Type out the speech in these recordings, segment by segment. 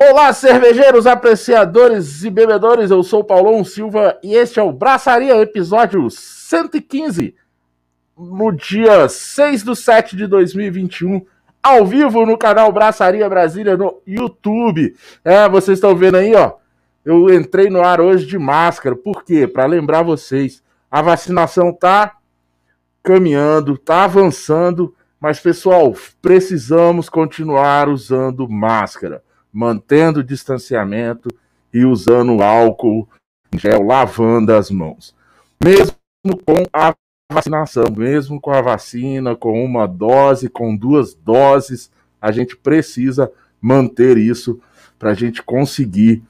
Olá, cervejeiros, apreciadores e bebedores. Eu sou o Paulão Silva e este é o Braçaria, episódio 115, no dia 6 de 7 de 2021, ao vivo no canal Braçaria Brasília no YouTube. É, vocês estão vendo aí, ó. Eu entrei no ar hoje de máscara. Por quê? Para lembrar vocês, a vacinação tá caminhando, tá avançando, mas pessoal, precisamos continuar usando máscara mantendo o distanciamento e usando álcool gel, lavando as mãos. Mesmo com a vacinação, mesmo com a vacina, com uma dose, com duas doses, a gente precisa manter isso para a gente conseguir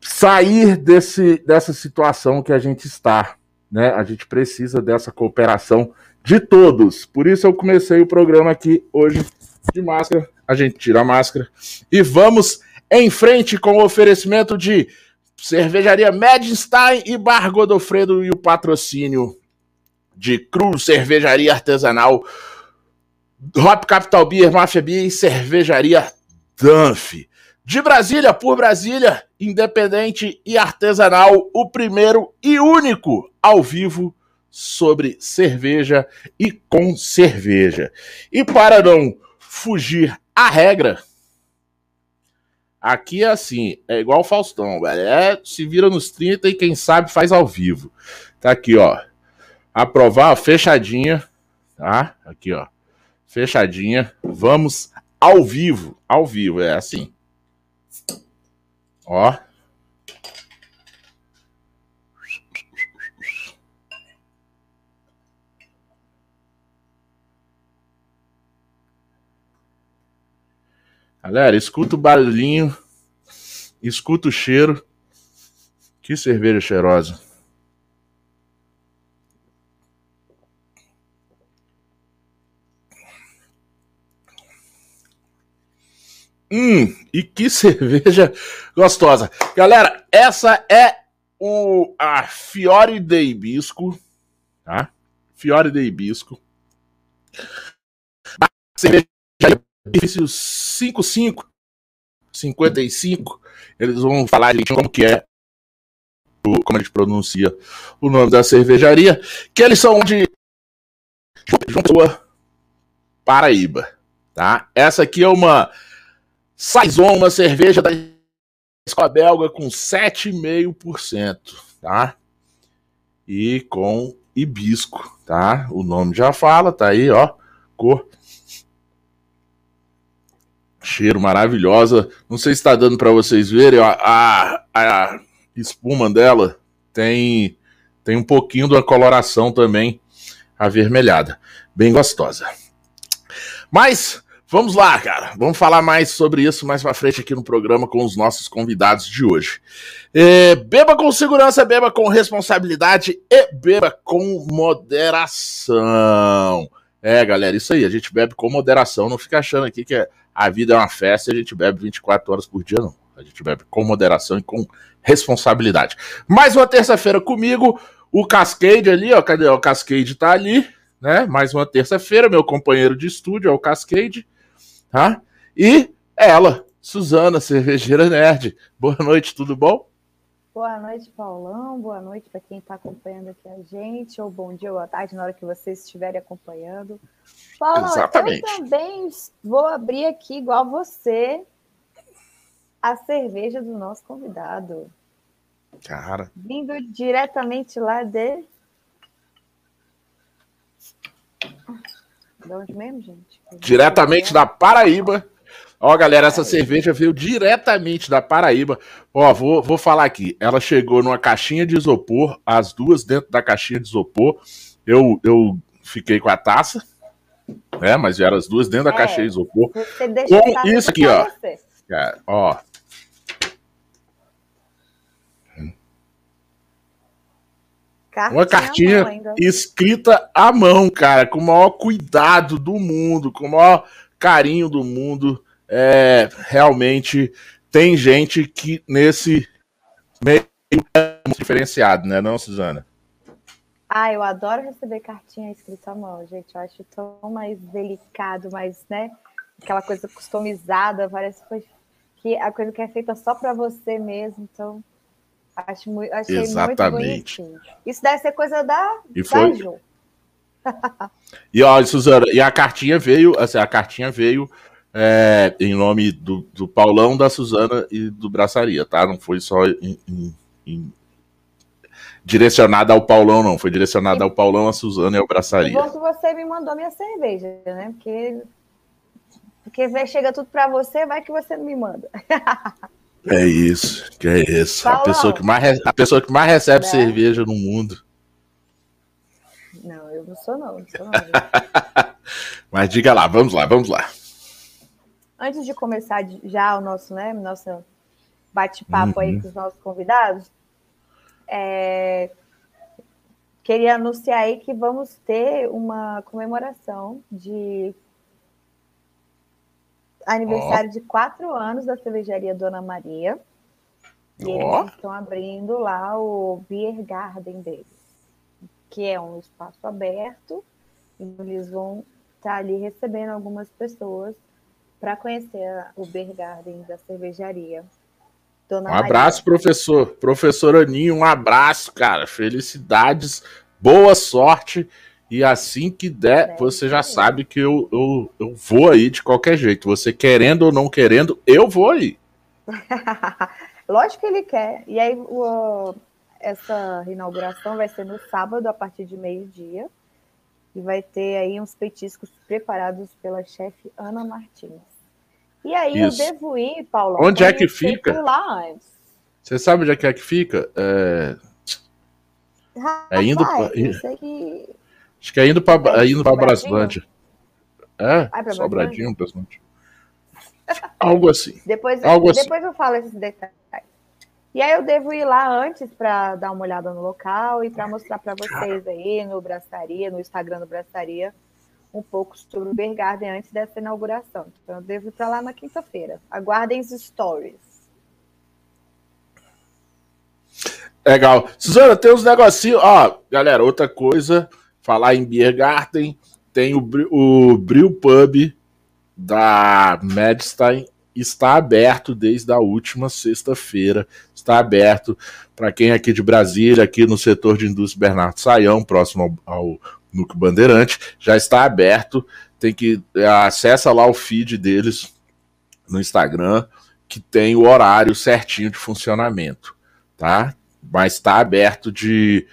sair desse, dessa situação que a gente está. Né? A gente precisa dessa cooperação de todos. Por isso eu comecei o programa aqui hoje de máscara, a gente tira a máscara e vamos em frente com o oferecimento de cervejaria Medstein e Bar Godofredo e o patrocínio de Cruz Cervejaria Artesanal, Hop Capital Beer, Mafia Beer e Cervejaria Dunphy. De Brasília, por Brasília, independente e artesanal, o primeiro e único ao vivo sobre cerveja e com cerveja. E para não fugir à regra, aqui é assim, é igual o Faustão, velho. É, se vira nos 30 e quem sabe faz ao vivo. Tá aqui, ó. Aprovar, fechadinha, tá? Aqui, ó. Fechadinha. Vamos ao vivo, ao vivo, é assim. Ó. Galera, escuta o barulhinho, escuta o cheiro. Que cerveja cheirosa. Hum, e que cerveja gostosa. Galera, essa é o a Fiore de Hibisco, tá? Fiore de Hibisco. Cerveja benefício 55, 55, eles vão falar como que é, como a gente pronuncia o nome da cervejaria, que eles são de João Pessoa, Paraíba, tá? Essa aqui é uma Saison, uma cerveja da escola belga com 7,5%, tá? E com hibisco, tá? O nome já fala, tá aí, ó, cor cheiro maravilhosa. Não sei se está dando para vocês verem, a, a, a, espuma dela tem, tem um pouquinho da coloração também avermelhada. Bem gostosa. Mas vamos lá, cara. Vamos falar mais sobre isso mais para frente aqui no programa com os nossos convidados de hoje. É, beba com segurança, beba com responsabilidade e beba com moderação. É, galera, isso aí. A gente bebe com moderação. Não fica achando aqui que é a vida é uma festa e a gente bebe 24 horas por dia, não. A gente bebe com moderação e com responsabilidade. Mais uma terça-feira comigo, o Cascade ali, ó. Cadê? O Cascade tá ali, né? Mais uma terça-feira, meu companheiro de estúdio é o Cascade, tá? E ela, Suzana, cervejeira nerd. Boa noite, tudo bom? Boa noite, Paulão. Boa noite para quem está acompanhando aqui a gente, ou bom dia ou boa tarde na hora que vocês estiverem acompanhando. Paulo, Exatamente. eu também vou abrir aqui, igual você, a cerveja do nosso convidado. Cara. Vindo diretamente lá de. De onde mesmo, gente? Diretamente da Paraíba. Ó, galera, essa cerveja veio diretamente da Paraíba. Ó, vou, vou falar aqui. Ela chegou numa caixinha de isopor, as duas dentro da caixinha de isopor. Eu, eu fiquei com a taça né? Mas vieram as duas dentro da é, caixa de isopor. Com isso aqui, ó. Cara, ó. Cartinha uma cartinha escrita à mão, cara, com o maior cuidado do mundo, com o maior carinho do mundo. É, realmente tem gente que nesse meio é muito diferenciado, né, não, Suzana? Ah, eu adoro receber cartinha escrita à mão, gente. Eu acho tão mais delicado, mais, né? Aquela coisa customizada, parece que a coisa que é feita só para você mesmo, então acho muito, achei Exatamente. muito bonitinho. Isso deve ser coisa da, e foi... da Ju. e olha, Suzana, e a cartinha veio, assim, a cartinha veio é, em nome do, do Paulão, da Suzana e do Braçaria, tá? Não foi só em, em, em... direcionada ao Paulão, não. Foi direcionada ao Paulão, a Suzana e ao Braçaria. Bom que você me mandou minha cerveja, né? Porque porque chega tudo para você, vai que você não me manda. É isso, que é isso. a pessoa que mais, a pessoa que mais recebe né? cerveja no mundo. Não, eu não sou não, não sou não. Mas diga lá, vamos lá, vamos lá. Antes de começar já o nosso, né, nosso bate-papo uhum. aí com os nossos convidados, é... queria anunciar aí que vamos ter uma comemoração de aniversário oh. de quatro anos da cervejaria Dona Maria. E oh. eles estão abrindo lá o Beer Garden deles, que é um espaço aberto. E eles vão estar tá ali recebendo algumas pessoas para conhecer o Beer Garden da cervejaria. Dona um Maria. abraço, professor. Professor Aninho, um abraço, cara. Felicidades, boa sorte e assim que der, é, você já sabe que eu, eu, eu vou aí de qualquer jeito. Você querendo ou não querendo, eu vou aí. Lógico que ele quer. E aí, o, essa inauguração vai ser no sábado, a partir de meio-dia. E vai ter aí uns petiscos preparados pela chefe Ana Martins. E aí Isso. eu devo ir, Paulo. Onde é que fica? Lá antes. Você sabe onde é que, é que fica? É, Rapaz, é indo. Pra... Que... Acho que é indo para é indo pra Braslândia. É, ah, Sobradinho, Braslândia. Algo assim. Depois, Algo depois assim. eu falo esses detalhes. E aí eu devo ir lá antes para dar uma olhada no local e para mostrar para vocês aí no Braçaria, no Instagram do Braçaria, um pouco sobre o Bergarden antes dessa inauguração. Então eu devo ir para lá na quinta-feira. Aguardem os stories. Legal. Suzana, tem uns negocinhos. Ó, galera, outra coisa falar em Biergarten, tem o, o Brew Pub da Medstein está aberto desde a última sexta-feira. Está aberto para quem é aqui de Brasília, aqui no setor de indústria Bernardo Saião, próximo ao, ao Núcleo Bandeirante, já está aberto. Tem que é, acessa lá o feed deles no Instagram, que tem o horário certinho de funcionamento, tá? Mas está aberto de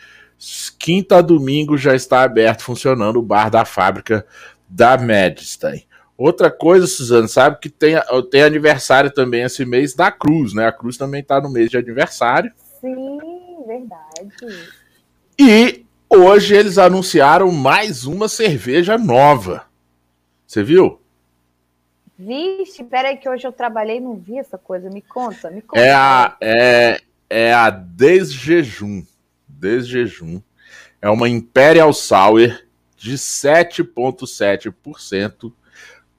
Quinta a domingo já está aberto, funcionando o bar da fábrica da Medstein. Outra coisa, Suzano, sabe que tem, tem aniversário também esse mês da Cruz, né? A Cruz também está no mês de aniversário. Sim, verdade. E hoje eles anunciaram mais uma cerveja nova. Você viu? Vixe, peraí que hoje eu trabalhei e não vi essa coisa. Me conta, me conta. É a, é, é a Desjejum desjejum é uma Imperial Sour de 7,7%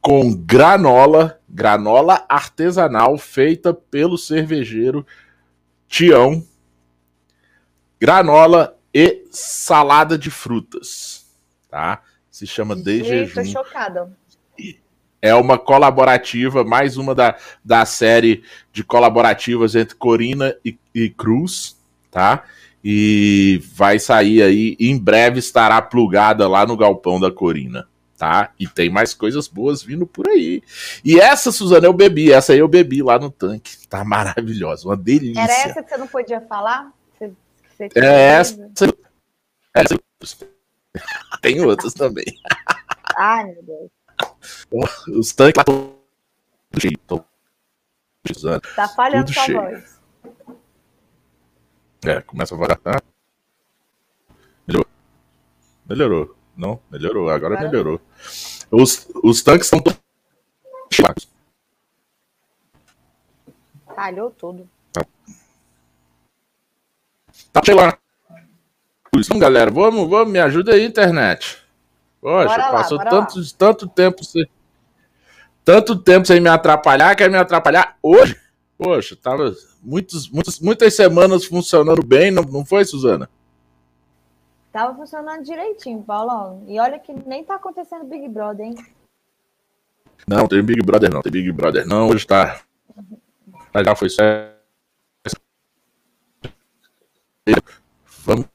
com granola, granola artesanal feita pelo cervejeiro Tião, granola e salada de frutas, tá? Se chama Desjejum. Tô chocada. É uma colaborativa, mais uma da, da série de colaborativas entre Corina e, e Cruz, tá? e vai sair aí, em breve estará plugada lá no galpão da Corina, tá? E tem mais coisas boas vindo por aí. E essa, Suzana, eu bebi, essa aí eu bebi lá no tanque, tá maravilhosa, uma delícia. Era essa que você não podia falar? Você, você é essa, essa. tem outras também. Ai, meu Deus. Os tanques lá Tá falhando sua voz. É, começa a vagar. Melhorou. Melhorou. Não, melhorou. Agora melhorou. Os, os tanques estão todos. Falhou tudo. Tá. Tá lá. Então, galera, vamos, vamos, me ajuda aí, internet. Poxa, bora passou lá, tanto, lá. tanto tempo sem. Tanto tempo sem me atrapalhar, quer me atrapalhar hoje? Poxa, tava muitos, muitos, muitas semanas funcionando bem, não, não foi, Suzana? Tava funcionando direitinho, Paulão. E olha que nem tá acontecendo Big Brother, hein? Não, tem Big Brother não, tem Big Brother não, hoje tá. já foi certo. Vamos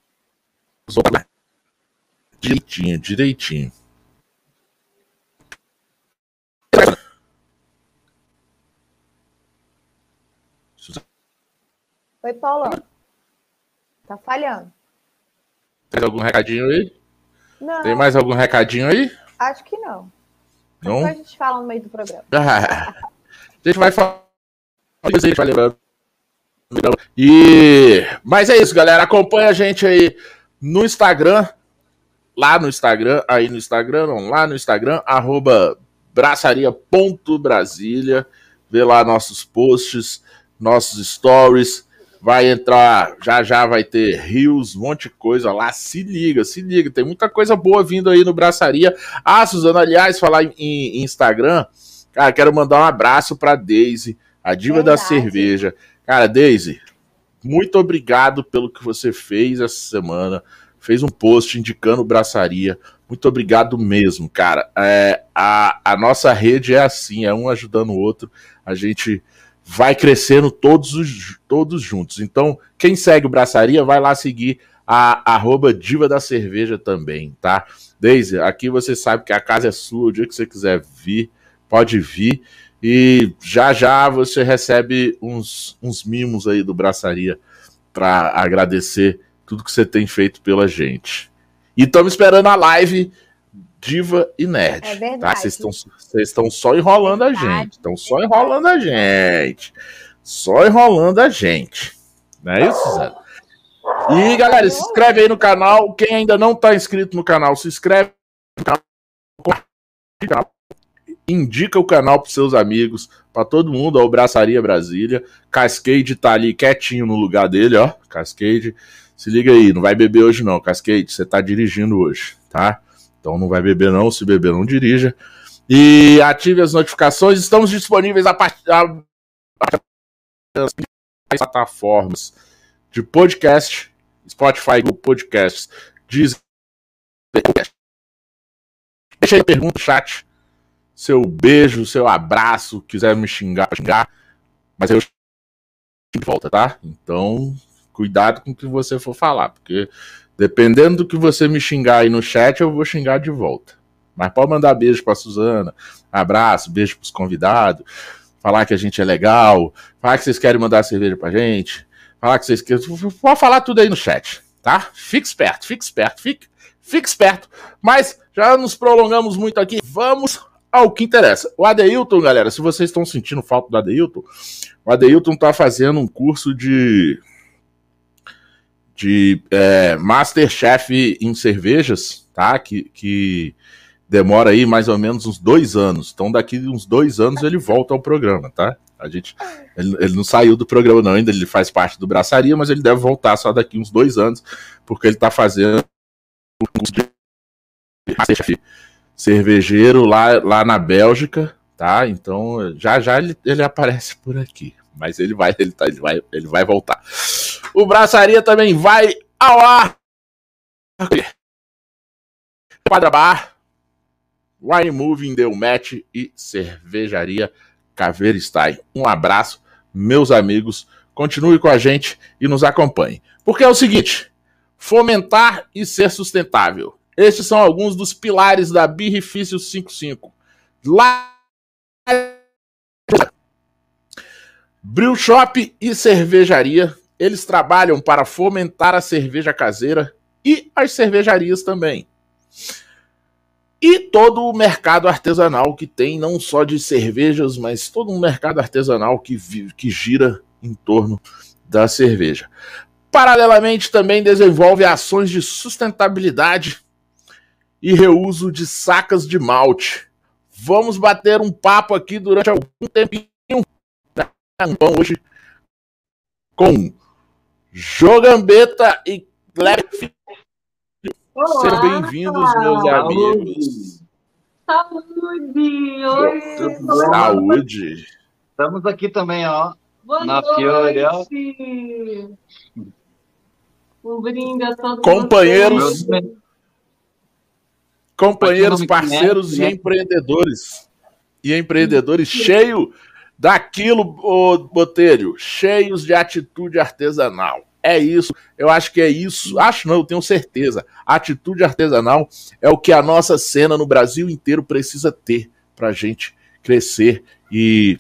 direitinho, direitinho. Oi, Paula. Tá falhando. Tem algum recadinho aí? Não. Tem mais algum recadinho aí? Acho que não. Não? Depois a gente fala no meio do programa. a gente vai falar. A gente vai lembrando. E... Mas é isso, galera. Acompanha a gente aí no Instagram. Lá no Instagram, aí no Instagram, não, lá no Instagram, arroba braçaria.brasília. Vê lá nossos posts, nossos stories vai entrar, já já vai ter rios, um monte de coisa lá. Se liga, se liga, tem muita coisa boa vindo aí no Braçaria. Ah, Suzana, aliás, falar em, em Instagram, cara, quero mandar um abraço pra Daisy, a diva Verdade. da cerveja. Cara, Daisy, muito obrigado pelo que você fez essa semana. Fez um post indicando Braçaria. Muito obrigado mesmo, cara. É, a, a nossa rede é assim, é um ajudando o outro. A gente vai crescendo todos, os, todos juntos. Então, quem segue o Braçaria, vai lá seguir a arroba Diva da Cerveja também, tá? Daisy, aqui você sabe que a casa é sua, o dia que você quiser vir, pode vir. E já já você recebe uns, uns mimos aí do Braçaria para agradecer tudo que você tem feito pela gente. E estamos esperando a live Diva e Nerd. É tá? verdade. Tá? Vocês estão só enrolando a gente. Estão só enrolando a gente. Só enrolando a gente. Não é isso, Zé? E galera, se inscreve aí no canal. Quem ainda não está inscrito no canal, se inscreve no canal. Indica o canal para seus amigos, para todo mundo, o Braçaria Brasília. Cascade tá ali quietinho no lugar dele, ó. Cascade, se liga aí, não vai beber hoje não, Cascade, você tá dirigindo hoje, tá? Então não vai beber não, se beber não dirija. E ative as notificações. Estamos disponíveis a partir das plataformas de podcast, Spotify, Google Podcasts. Deixa aí pergunta no chat. Seu beijo, seu abraço, quiser me xingar, xingar. Mas eu de volta, tá? Então, cuidado com o que você for falar, porque Dependendo do que você me xingar aí no chat, eu vou xingar de volta. Mas pode mandar beijo pra Suzana, abraço, beijo pros convidados, falar que a gente é legal, falar que vocês querem mandar cerveja pra gente, falar que vocês querem. Pode falar tudo aí no chat, tá? Fique esperto, fique esperto, fique, fique esperto. Mas já nos prolongamos muito aqui, vamos ao que interessa. O Adeilton, galera, se vocês estão sentindo falta do Adeilton, o Adeilton tá fazendo um curso de de é, Masterchef em cervejas, tá? Que, que demora aí mais ou menos uns dois anos. Então, daqui uns dois anos ele volta ao programa, tá? A gente, ele, ele, não saiu do programa não ainda, ele faz parte do Braçaria, mas ele deve voltar só daqui uns dois anos, porque ele tá fazendo um curso de Masterchef cervejeiro lá, lá na Bélgica, tá? Então, já já ele, ele aparece por aqui, mas ele vai, ele, tá, ele vai, ele vai voltar. O Braçaria também vai ao ar. Quadra Bar, Wine Moving deu match e Cervejaria Caveira. Um abraço, meus amigos. Continue com a gente e nos acompanhe. Porque é o seguinte: fomentar e ser sustentável. Estes são alguns dos pilares da Birrifício 55. Lá Brew Shop e cervejaria eles trabalham para fomentar a cerveja caseira e as cervejarias também. E todo o mercado artesanal que tem, não só de cervejas, mas todo um mercado artesanal que, que gira em torno da cerveja. Paralelamente, também desenvolve ações de sustentabilidade e reuso de sacas de malte. Vamos bater um papo aqui durante algum tempinho. Hoje com Jogambeta e Kleber Sejam bem-vindos, meus amigos. Saúde! Oi! Saúde! Estamos aqui também, ó. Boa na noite. Fiore, ó. Um brinde a todos Companheiros, vocês. companheiros, parceiros e né? empreendedores. E empreendedores cheio daquilo, ô Botelho, cheios de atitude artesanal. É isso, eu acho que é isso. Acho não, eu tenho certeza. Atitude artesanal é o que a nossa cena no Brasil inteiro precisa ter para gente crescer e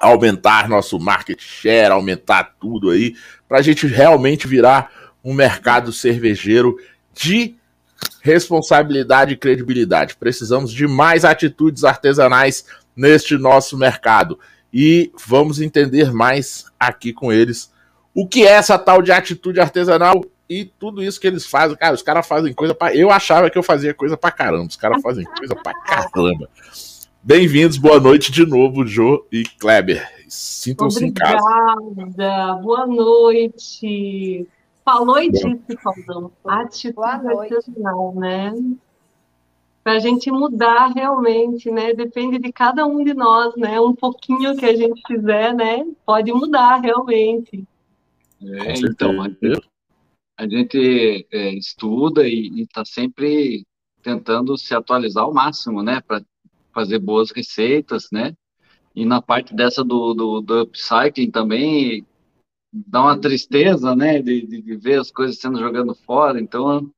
aumentar nosso market share, aumentar tudo aí, para a gente realmente virar um mercado cervejeiro de responsabilidade e credibilidade. Precisamos de mais atitudes artesanais neste nosso mercado e vamos entender mais aqui com eles o que é essa tal de atitude artesanal e tudo isso que eles fazem. Cara, os caras fazem coisa para. Eu achava que eu fazia coisa para caramba. Os caras fazem coisa para caramba. Bem-vindos, boa noite de novo, Jô e Kleber. Sintam-se em casa. Obrigada, boa noite. Falou e disse, Faldão. Atitude artesanal, né? Para a gente mudar realmente, né? Depende de cada um de nós, né? Um pouquinho que a gente fizer, né? Pode mudar realmente. É, então, a gente é, estuda e está sempre tentando se atualizar ao máximo, né? Para fazer boas receitas, né? E na parte dessa do, do, do upcycling também dá uma tristeza, né? De, de, ver as coisas sendo jogando fora. Então,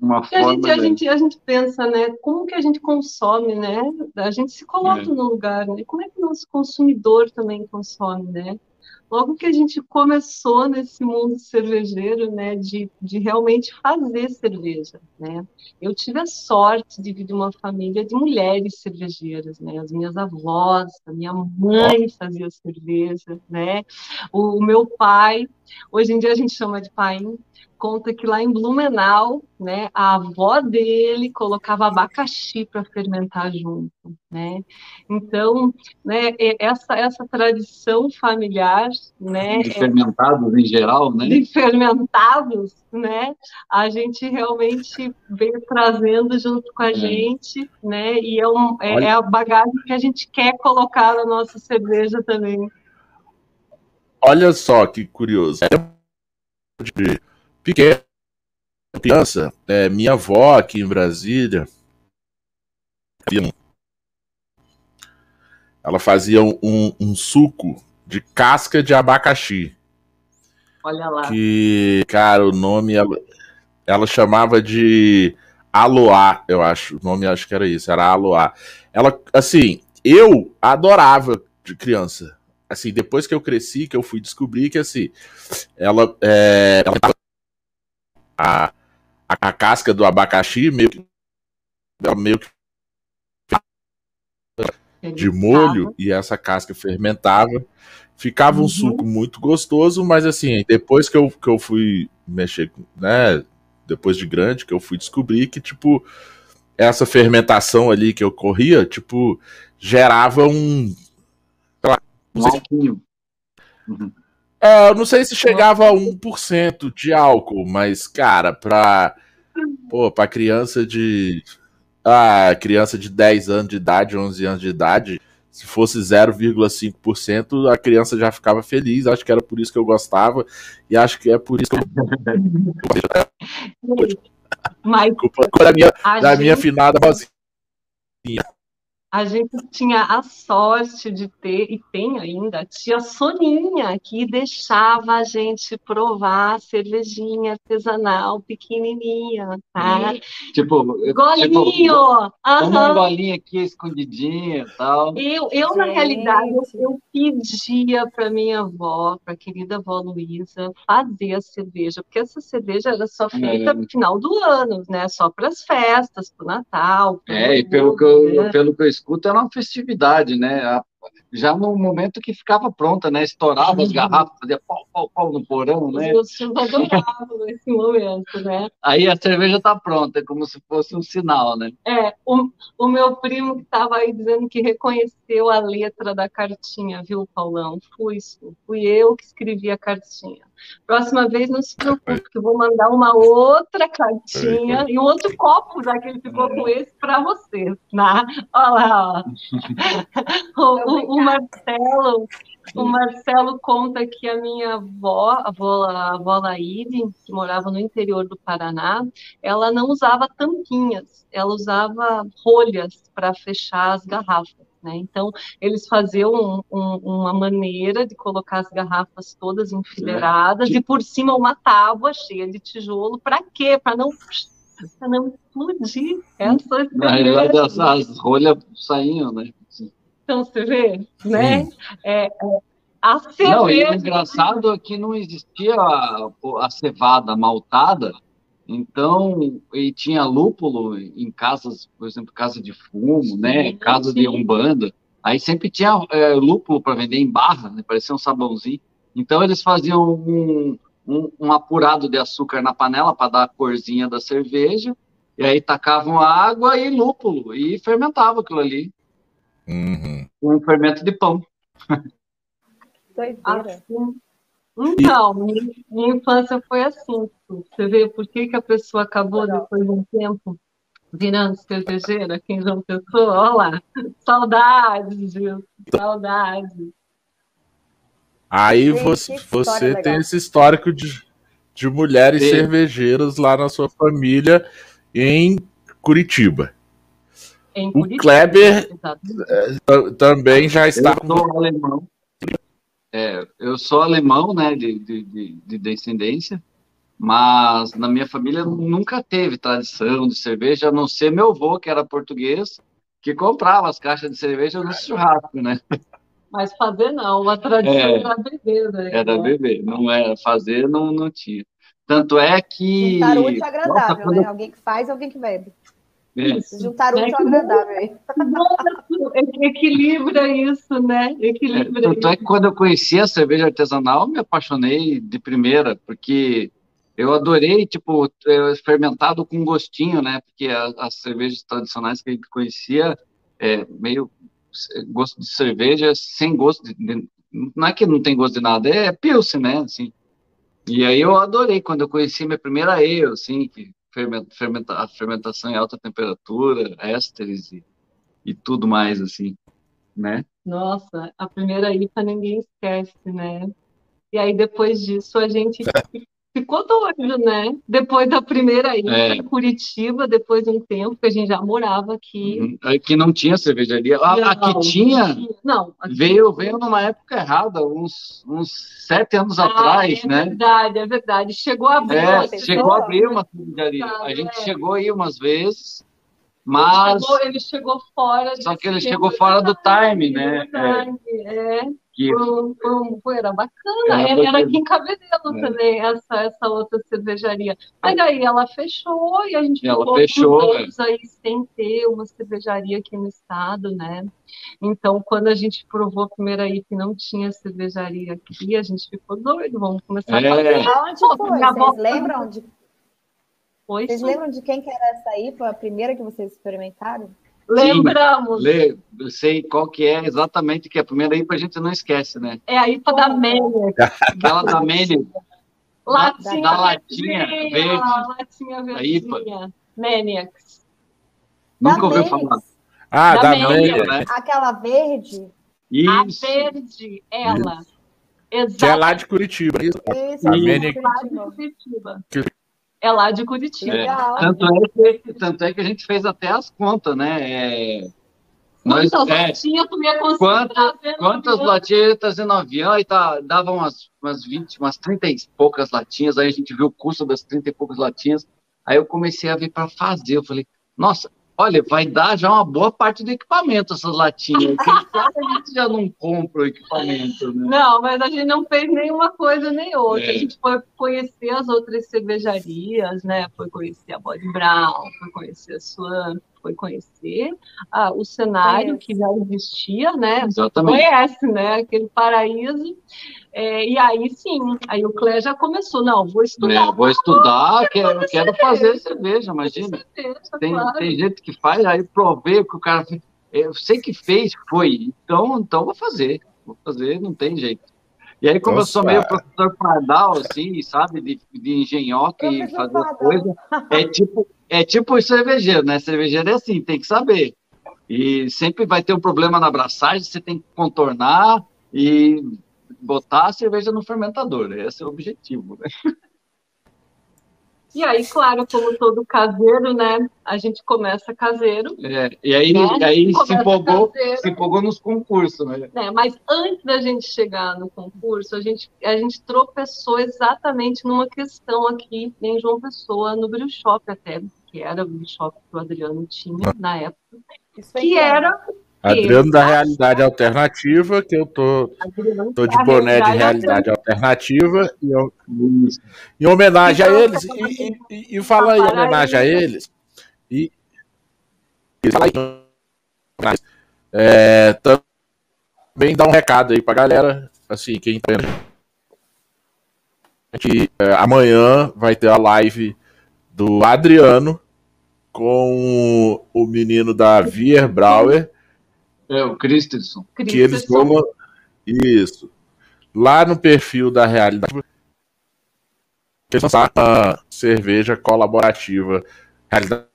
uma e forma. A gente, a, gente, a gente pensa, né? Como que a gente consome, né? A gente se coloca é. no lugar, né? Como é que o nosso consumidor também consome, né? logo que a gente começou nesse mundo cervejeiro, né, de, de realmente fazer cerveja, né? Eu tive a sorte de vir de uma família de mulheres cervejeiras, né? As minhas avós, a minha mãe fazia cerveja, né? O, o meu pai, hoje em dia a gente chama de pai, conta que lá em Blumenau, né, a avó dele colocava abacaxi para fermentar junto, né? Então, né, essa essa tradição familiar, né, de fermentados é, em geral, né? De fermentados, né? A gente realmente vem trazendo junto com a é. gente, né? E é, um, é, é a bagagem que a gente quer colocar na nossa cerveja também. Olha só que curioso. De pequena criança, é, minha avó aqui em Brasília, ela fazia um, um, suco de casca de abacaxi. Olha lá. Que, cara, o nome ela, ela chamava de Aloá, eu acho. O nome acho que era isso, era Aloá. Ela, assim, eu adorava de criança. Assim, depois que eu cresci, que eu fui descobrir que, assim, ela, é, ela a, a casca do abacaxi meio que, meio que de molho e essa casca fermentava. Ficava um uhum. suco muito gostoso, mas assim, depois que eu, que eu fui mexer, né, depois de grande, que eu fui descobrir que, tipo, essa fermentação ali que ocorria, tipo, gerava um. Lá, uhum. É, eu não sei se chegava a 1% de álcool, mas, cara, pra, pô, pra criança de. Ah, criança de 10 anos de idade, 11 anos de idade, se fosse 0,5%, a criança já ficava feliz. Acho que era por isso que eu gostava. E acho que é por isso que eu. Mas, Culpa da minha, da minha finada vozinha a gente tinha a sorte de ter, e tem ainda, a tia Soninha, que deixava a gente provar cervejinha artesanal pequenininha, tá? Tipo, golinho! Tipo, uma golinha aqui escondidinha e tal. Eu, eu na realidade, eu, eu pedia para minha avó, para a querida avó Luísa, fazer a cerveja, porque essa cerveja era só feita é. no final do ano, né? Só para as festas, para o Natal. É, e pelo, que eu, né? pelo que eu escuta, era uma festividade, né? A já no momento que ficava pronta, né? Estourava as uhum. garrafas, fazia pau, pau, pau no porão, né? Os adoravam nesse momento, né? Aí a cerveja está pronta, é como se fosse um sinal, né? É, o, o meu primo que estava aí dizendo que reconheceu a letra da cartinha, viu, Paulão? Fui, fui eu que escrevi a cartinha. Próxima vez não se preocupe, que eu vou mandar uma outra cartinha e um outro copo, já que ele ficou com esse, para você, né? Olha lá, ó. o, o, Marcelo, o Marcelo conta que a minha avó, a avó, a avó Laíde, que morava no interior do Paraná, ela não usava tampinhas, ela usava rolhas para fechar as garrafas. Né? Então, eles faziam um, um, uma maneira de colocar as garrafas todas enfileiradas é. e por cima uma tábua cheia de tijolo. Para quê? Para não, não explodir essa Na realidade, as, as rolhas saíam, né? Então, você vê, né? É, é, a cerveja... Não, e o engraçado é que não existia a, a cevada maltada, então, e tinha lúpulo em casas, por exemplo, casa de fumo, né? Casa sim. de umbanda. Aí sempre tinha é, lúpulo para vender em barra, né? Parecia um sabãozinho. Então eles faziam um, um, um apurado de açúcar na panela para dar a corzinha da cerveja. E aí tacavam água e lúpulo e fermentava aquilo ali. Uhum. Um fermento de pão. Doideira. Assim, então, minha, minha infância foi assim. Você vê por que, que a pessoa acabou depois de um tempo virando cervejeira, quem já pensou? Olha lá, saudades disso, saudades. Aí você, você tem esse histórico de, de mulheres Sim. cervejeiras lá na sua família em Curitiba. Em Curitiba o Kleber é, também já está. Eu sou alemão. É, eu sou alemão, né, de, de, de, descendência, mas na minha família nunca teve tradição de cerveja, a não ser meu avô, que era português, que comprava as caixas de cerveja no churrasco, né? Mas fazer não, a tradição é, era beber, né? Era beber, não era fazer, não, não tinha. Tanto é que. Juntar útil agradável, Nossa, né? Alguém que faz e alguém que bebe. Isso. Juntar útil é agradável. Equilibra isso, né? Equilibra. É, tanto é que quando eu conheci a cerveja artesanal, me apaixonei de primeira, porque eu adorei, tipo, é, fermentado com gostinho, né? Porque as cervejas tradicionais que a gente conhecia, é meio gosto de cerveja sem gosto de, de, não é que não tem gosto de nada, é pilsen, né, assim. E aí eu adorei quando eu conheci minha primeira ale, assim, que fermenta, fermenta, a fermentação em alta temperatura, ésteres e, e tudo mais, assim, né? Nossa, a primeira IPA ninguém esquece, né? E aí depois disso a gente ficou doido, né? Depois da primeira ida é. em Curitiba, depois de um tempo que a gente já morava aqui. Uhum. Aqui não tinha cervejaria. Ah, não, aqui tinha. Não. Aqui veio, veio numa época errada, uns, uns sete anos ah, atrás, é né? É verdade, é verdade. Chegou a abrir. É, chegou a abrir uma cervejaria. a gente é. chegou aí umas vezes. Mas. Ele chegou, ele chegou fora. Só que ele chegou fora do time, né? É. é que era bacana, era, era aqui em Cabedelo é. também, essa, essa outra cervejaria. Mas aí ela fechou e a gente ela ficou fechou, anos é. aí sem ter uma cervejaria aqui no estado, né? Então, quando a gente provou a primeira aí que não tinha cervejaria aqui, a gente ficou doido, vamos começar é. a fazer. Aonde foi? Vocês lembram de... Foi, Vocês lembram de quem que era essa aí? Foi a primeira que vocês experimentaram? Lembramos. Sim, eu sei qual que é exatamente, que é a primeira IPA a gente não esquece, né? É a IPA da Mene. Aquela da Mene. Latinha da, da latinha verde. Latinha verde. A IPA. Maniacs. Nunca ouviu falar. Ah, da, da Maniacs. Né? Aquela verde. Isso. A verde, ela. Exato. Que é lá de Curitiba. Isso, a Maniacs. Lá de Curitiba. É lá de Curitiba. É, tanto, é que, tanto é que a gente fez até as contas, né? É, nós, quantas é, latinhas tu ia conseguir quantas, quantas latinhas trazer no avião? Aí tá, dava umas, umas 20, umas 30 e poucas latinhas, aí a gente viu o custo das 30 e poucas latinhas. Aí eu comecei a ver para fazer. Eu falei, nossa, Olha, vai dar já uma boa parte do equipamento, essas latinhas. Quem sabe a gente já não compra o equipamento, né? Não, mas a gente não fez nenhuma coisa nem outra. É. A gente foi conhecer as outras cervejarias, né? Foi conhecer a Body Brown, foi conhecer a Swan, foi conhecer ah, o cenário que já existia, né? Exatamente. Conhece, né? Aquele paraíso. É, e aí sim, aí o Clé já começou, não, vou estudar. É, vou estudar, quero, quero fazer cerveja, imagina. Cerveja, tem, claro. tem gente que faz, aí provei o que o cara fez. Eu sei que fez, foi, então, então vou fazer, vou fazer, não tem jeito. E aí, como Nossa. eu sou meio professor pardal, assim, sabe, de, de engenhoca e fazer as coisas, é tipo, é tipo cervejeiro, né? Cervejeiro é assim, tem que saber. E sempre vai ter um problema na abraçagem, você tem que contornar e botar a cerveja no fermentador. Esse é o objetivo, né? E aí, claro, como todo caseiro, né? A gente começa caseiro. É, e aí, né? aí se, empolgou, se empolgou nos concursos, né? É, mas antes da gente chegar no concurso, a gente, a gente tropeçou exatamente numa questão aqui em João Pessoa, no Brew Shop até, que era o Brew Shop que o Adriano tinha na época, que era Adriano da Realidade Alternativa, que eu tô, tô de boné de Realidade Alternativa, e eu, em homenagem a eles, e, e, e fala em homenagem a eles, e, e aí, é, também dá um recado aí pra galera, assim, quem tá que é, amanhã vai ter a live do Adriano com o menino da Vier Brauer, é, o Christensen. Que eles vão. Isso. Lá no perfil da realidade. Eles lançaram a cerveja colaborativa. Realidade.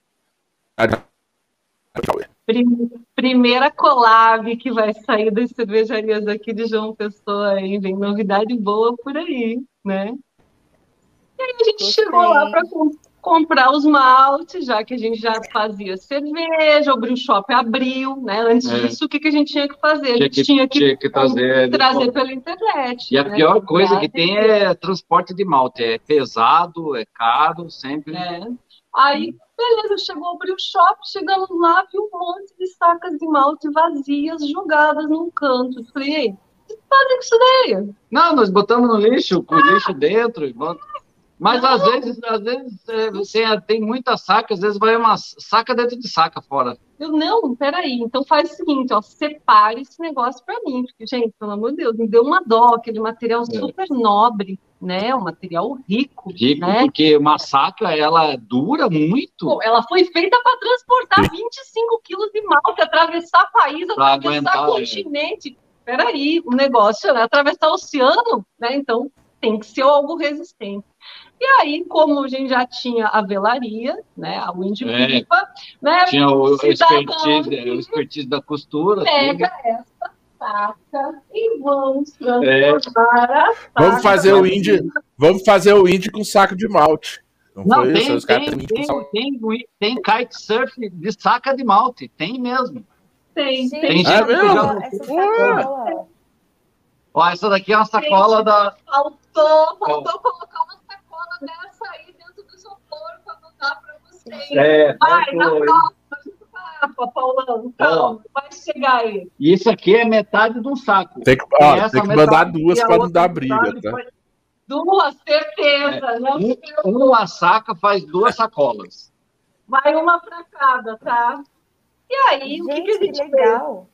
Primeira collab que vai sair das cervejarias aqui de João Pessoa, hein? Vem novidade boa por aí, né? E aí a gente Gostei. chegou lá para comprar os maltes, já que a gente já fazia cerveja, o brew shop abriu, né? Antes é. disso, o que, que a gente tinha que fazer? A gente tinha que, tinha que trazer, trazer pela internet. E a né? pior coisa que tem é transporte de malte, é pesado, é caro, sempre. É. Aí, beleza, chegou o brew shop, chegamos lá, viu um monte de sacas de malte vazias jogadas num canto. Falei, ei, o que fazem com isso daí? Não, nós botamos no lixo, com o lixo dentro e bota... Mas às vezes, às vezes é, você tem muita saca, às vezes vai uma saca dentro de saca fora. Eu, não, peraí, então faz o seguinte, ó, separe esse negócio para mim, porque, gente, pelo amor de Deus, me deu uma dó, aquele material é. super nobre, né, um material rico. Rico, né? porque uma saca, ela dura muito. Pô, ela foi feita para transportar 25 quilos de malte, atravessar país, pra atravessar aguentar, é. continente. É. Peraí, o negócio, né, atravessar o oceano, né, então tem que ser algo resistente. E aí, como a gente já tinha a velaria, né, a Wind é, né, tinha o expertise, o expertise da costura. Pega tudo. essa saca e vamos transformar é. a. Vamos fazer o Indy, vamos fazer o Indy com saco de malte. Não, Não tem, tem, tem, tem, tem, tem kitesurf de saca de malte, tem mesmo. Tem, tem. tem é mesmo? Ó, essa daqui é uma sacola Gente, da. Faltou, faltou colocar uma sacola dessa aí dentro do isopor para É, vai, na próxima, Paulão. Calma, vai chegar aí. E isso aqui é metade de um saco. Tem que, ó, tem que mandar duas para não dar briga, tá? Duas, certeza. É, não um, uma saca faz duas sacolas. Vai uma para cada, tá? E aí, Gente, o que, que a gente legal. Fez?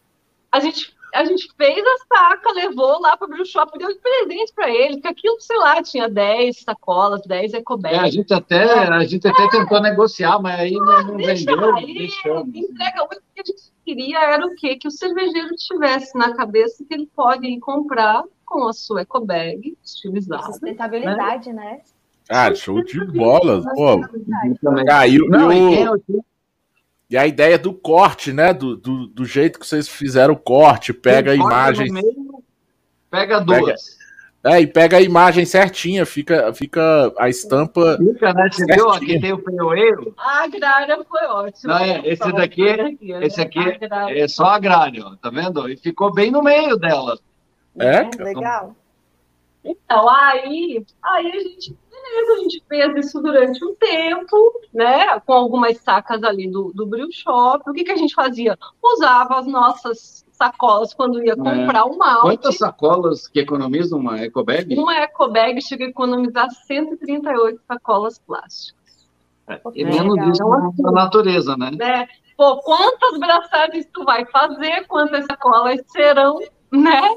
A gente a gente fez a saca, levou lá para o Brew Shop, deu de presente para ele, porque aquilo, sei lá, tinha 10 sacolas, 10 ecobags. É, a gente até, a gente até é. tentou negociar, mas aí não, não Deixa vendeu. Aí, deixamos. entrega. O que a gente queria era o quê? Que o cervejeiro tivesse na cabeça que ele pode ir comprar com a sua ecobag estilizada. Sustentabilidade, né? né? Ah, show de bola. Pô, caiu. Não, eu... E a ideia do corte, né? Do, do, do jeito que vocês fizeram o corte, pega a imagem. Pega duas. Pega, é, e pega a imagem certinha, fica, fica a estampa. Fica, né? Você viu? Aqui tem o peioeiro. A agrária foi ótimo. Não, é, esse daqui, aqui, esse aqui é só agrário, ó, tá vendo? E ficou bem no meio dela. É? é legal. Então, aí, aí a gente beleza, a gente fez isso durante um tempo, né? Com algumas sacas ali do, do Brew Shop. O que, que a gente fazia? Usava as nossas sacolas quando ia é. comprar é. o malte. Quantas sacolas que economizam uma ecobag? Uma ecobag chega a economizar 138 sacolas plásticas. É, e menos isso na natureza, né? né? Pô, quantas braçagens tu vai fazer, quantas sacolas serão, né?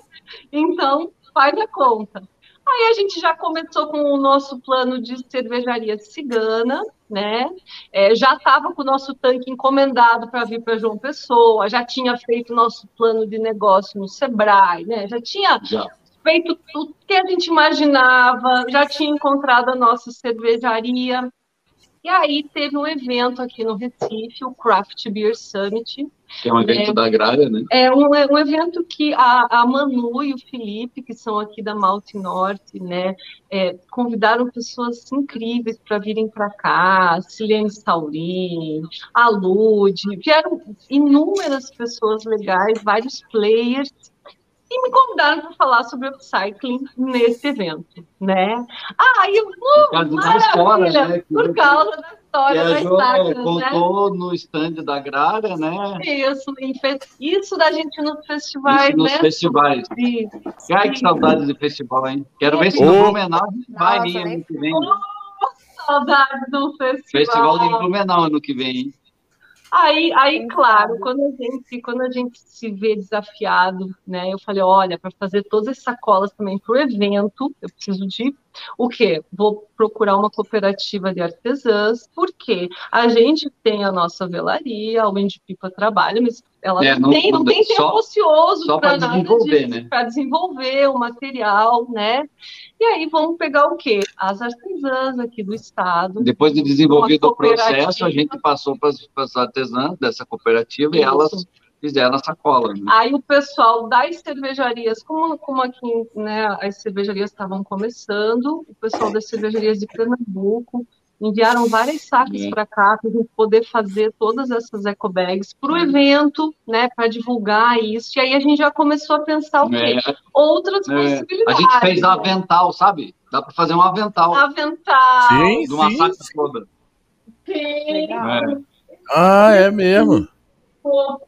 Então, faz a conta. Aí a gente já começou com o nosso plano de cervejaria cigana, né? É, já estava com o nosso tanque encomendado para vir para João Pessoa, já tinha feito o nosso plano de negócio no Sebrae, né? Já tinha já. feito tudo que a gente imaginava, já tinha encontrado a nossa cervejaria. E aí teve um evento aqui no Recife, o Craft Beer Summit. Que é um evento é, da Agrária, né? É um, é um evento que a, a, Manu e o Felipe, que são aqui da Malte Norte, né, é, convidaram pessoas incríveis para virem para cá, Silene Saurin, a Lud, vieram inúmeras pessoas legais, vários players, e me convidaram para falar sobre upcycling nesse evento, né? Ah, causa da história, né? Por causa da história da Stacklin, é, contou né? no stand da Agrária, né? Isso, isso da gente nos festivais, isso nos né? festivais. Isso. Ai, que saudade de festival, hein? Quero ver se no Blumenau vai vir ano que vem. Oh, saudade do festival. Festival de Blumenau ano que vem, hein? Aí, aí, claro, quando a gente, quando a gente se vê desafiado, né? Eu falei, olha, para fazer todas as sacolas também para o evento, eu preciso de o quê? Vou procurar uma cooperativa de artesãs, porque a gente tem a nossa velaria, o Indy Pipa trabalha, mas ela é, não, tem, não, tem tempo só, ocioso para desenvolver, né? Para desenvolver o material, né? E aí vamos pegar o quê? As artesãs aqui do estado. Depois de desenvolvido o processo, a gente passou para as artesãs dessa cooperativa Isso. e elas fizeram a sacola. Né? Aí o pessoal das cervejarias, como, como aqui né, as cervejarias estavam começando, o pessoal das cervejarias de Pernambuco enviaram várias sacas é. para cá para a gente poder fazer todas essas eco bags para o evento, né, para divulgar isso. E aí a gente já começou a pensar o quê? É. Outras é. possibilidades. A gente fez avental, sabe? Dá para fazer um avental. Avental. Sim, de uma sim. saca toda. Sim. É. Ah, é mesmo.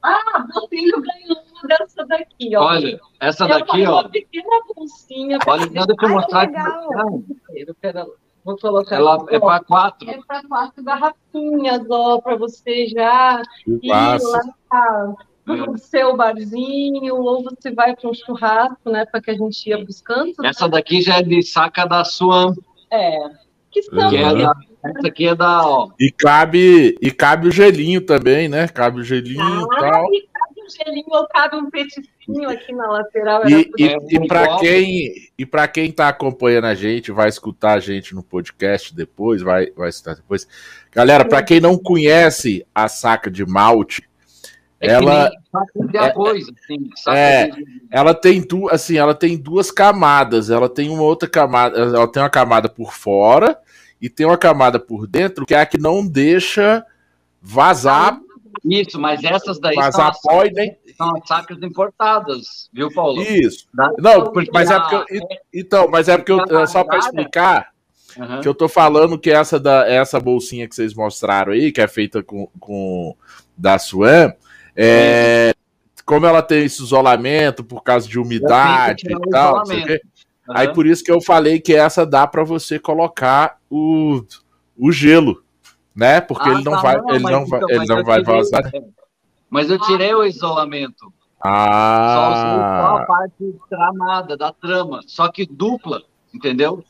Ah, meu filho ganhou uma dessa daqui, ó. Olha, essa daqui, ó. Uma pequena bolsinha. Olha, deixa eu mostrar aqui. Vou colocar Ela aqui, é para quatro. É para quatro garrafinhas, ó, para você já ir lá no seu barzinho, ou você vai para um churrasco, né, para que a gente ia buscando. Né? Essa daqui já é de saca da Suam. É. Que são que é da, essa aqui é da, ó. E cabe, e cabe o gelinho também, né? Cabe o gelinho ah, e tal. E o gelinho ou cabe um petisquinho aqui na lateral. E, e, é, e para quem, e para quem tá acompanhando a gente, vai escutar a gente no podcast depois, vai, vai escutar depois. Galera, para quem não conhece a saca de malte, é ela é, coisa, assim, é, ela tem tu, assim, ela tem duas camadas. Ela tem uma outra camada, ela tem uma camada por fora e tem uma camada por dentro que é a que não deixa vazar. Isso, mas essas daí vazar são, pó nem... são as sacas importadas, viu, Paulo? Isso. Da... Não, porque mas é porque eu, então, mas é porque eu, só para explicar uhum. que eu tô falando que essa da essa bolsinha que vocês mostraram aí, que é feita com, com da Swan, é, como ela tem esse isolamento por causa de umidade e tal, Uhum. Aí por isso que eu falei que essa dá para você colocar o, o gelo, né? Porque ah, ele não tá, vai, não, ele não vai, então, ele não vai vazar. Mas eu tirei o isolamento. Ah. Só, a parte tramada da trama, só que dupla, entendeu?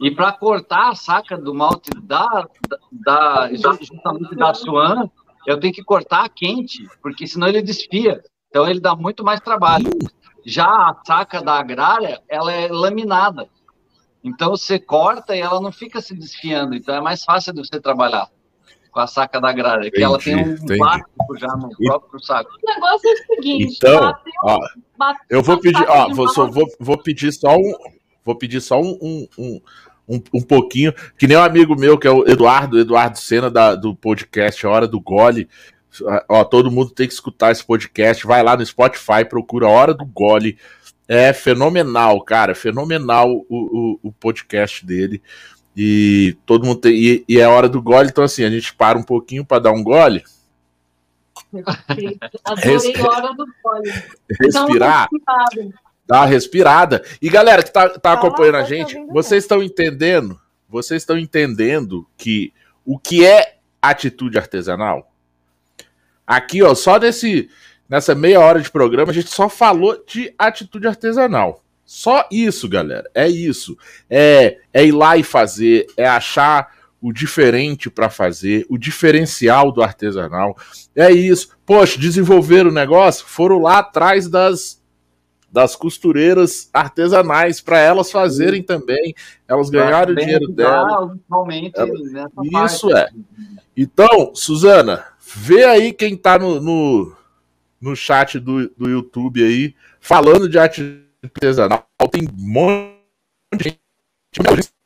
E para cortar a saca do malte da, da, justamente da Swan, eu tenho que cortar quente, porque senão ele desfia. Então ele dá muito mais trabalho. Já a saca da agrária, ela é laminada. Então você corta e ela não fica se desfiando. Então é mais fácil de você trabalhar com a saca da agrária, que ela tem um plástico já no próprio saco. O negócio é o seguinte, então, bateu, ó, bateu eu vou pedir, ó, vou, só, vou, vou pedir só um, vou pedir só um, um, um, um, um pouquinho, que nem um amigo meu, que é o Eduardo, Eduardo Sena, da, do podcast Hora do Gole, Ó, todo mundo tem que escutar esse podcast. Vai lá no Spotify, procura Hora do Gole. É fenomenal, cara. Fenomenal o, o, o podcast dele. E todo mundo tem. E, e, é hora do gole, então assim, a gente para um pouquinho para dar um gole. Adorei hora do gole. Respirar. Dá uma respirada. E galera que tá, tá acompanhando a gente, vocês estão entendendo? Vocês estão entendendo que o que é atitude artesanal? Aqui, ó, só nesse, nessa meia hora de programa, a gente só falou de atitude artesanal. Só isso, galera. É isso. É, é ir lá e fazer, é achar o diferente para fazer, o diferencial do artesanal. É isso. Poxa, desenvolver o negócio, foram lá atrás das das costureiras artesanais para elas fazerem também, elas ganharem o dinheiro delas. Isso é. Então, Suzana, vê aí quem está no, no, no, chat do, do YouTube aí, falando de arte artesanal. Tem um monte de gente.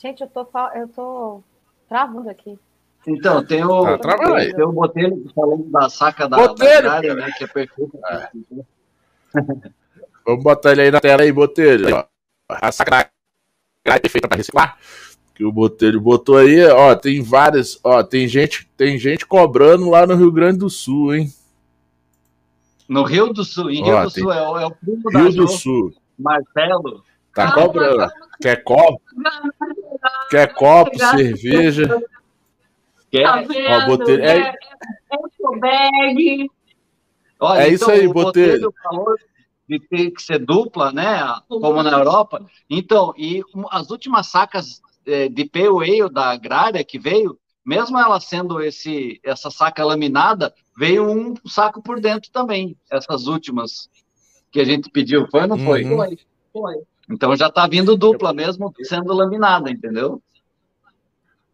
Gente, eu tô, eu tô travando aqui. Então, tem o, tá, tem, tem o Botelho falando da saca da, Botelho, da grade, né, que é perfeito. É. Vamos botar ele aí na tela aí, Botelho. A saca da grade é perfeita para reciclar. Que o Botelho botou aí, ó, tem várias, ó, tem gente, tem gente cobrando lá no Rio Grande do Sul, hein? No Rio do Sul, em Rio ó, do tem... Sul, é o, é o primo Rio da do Sul. Marcelo. Tá cobrando. Quer copo? Quer copo, cerveja? Quer? Tá vendo? Ó, botei... é, é, é bag. Olha, é então, isso aí, botei. falou de ter que ser dupla, né? Como na Europa. Então, e as últimas sacas de Pale da agrária que veio, mesmo ela sendo esse essa saca laminada, veio um saco por dentro também. Essas últimas que a gente pediu, foi ou não foi? Uhum. Foi, foi. Então já está vindo dupla mesmo sendo laminada, entendeu?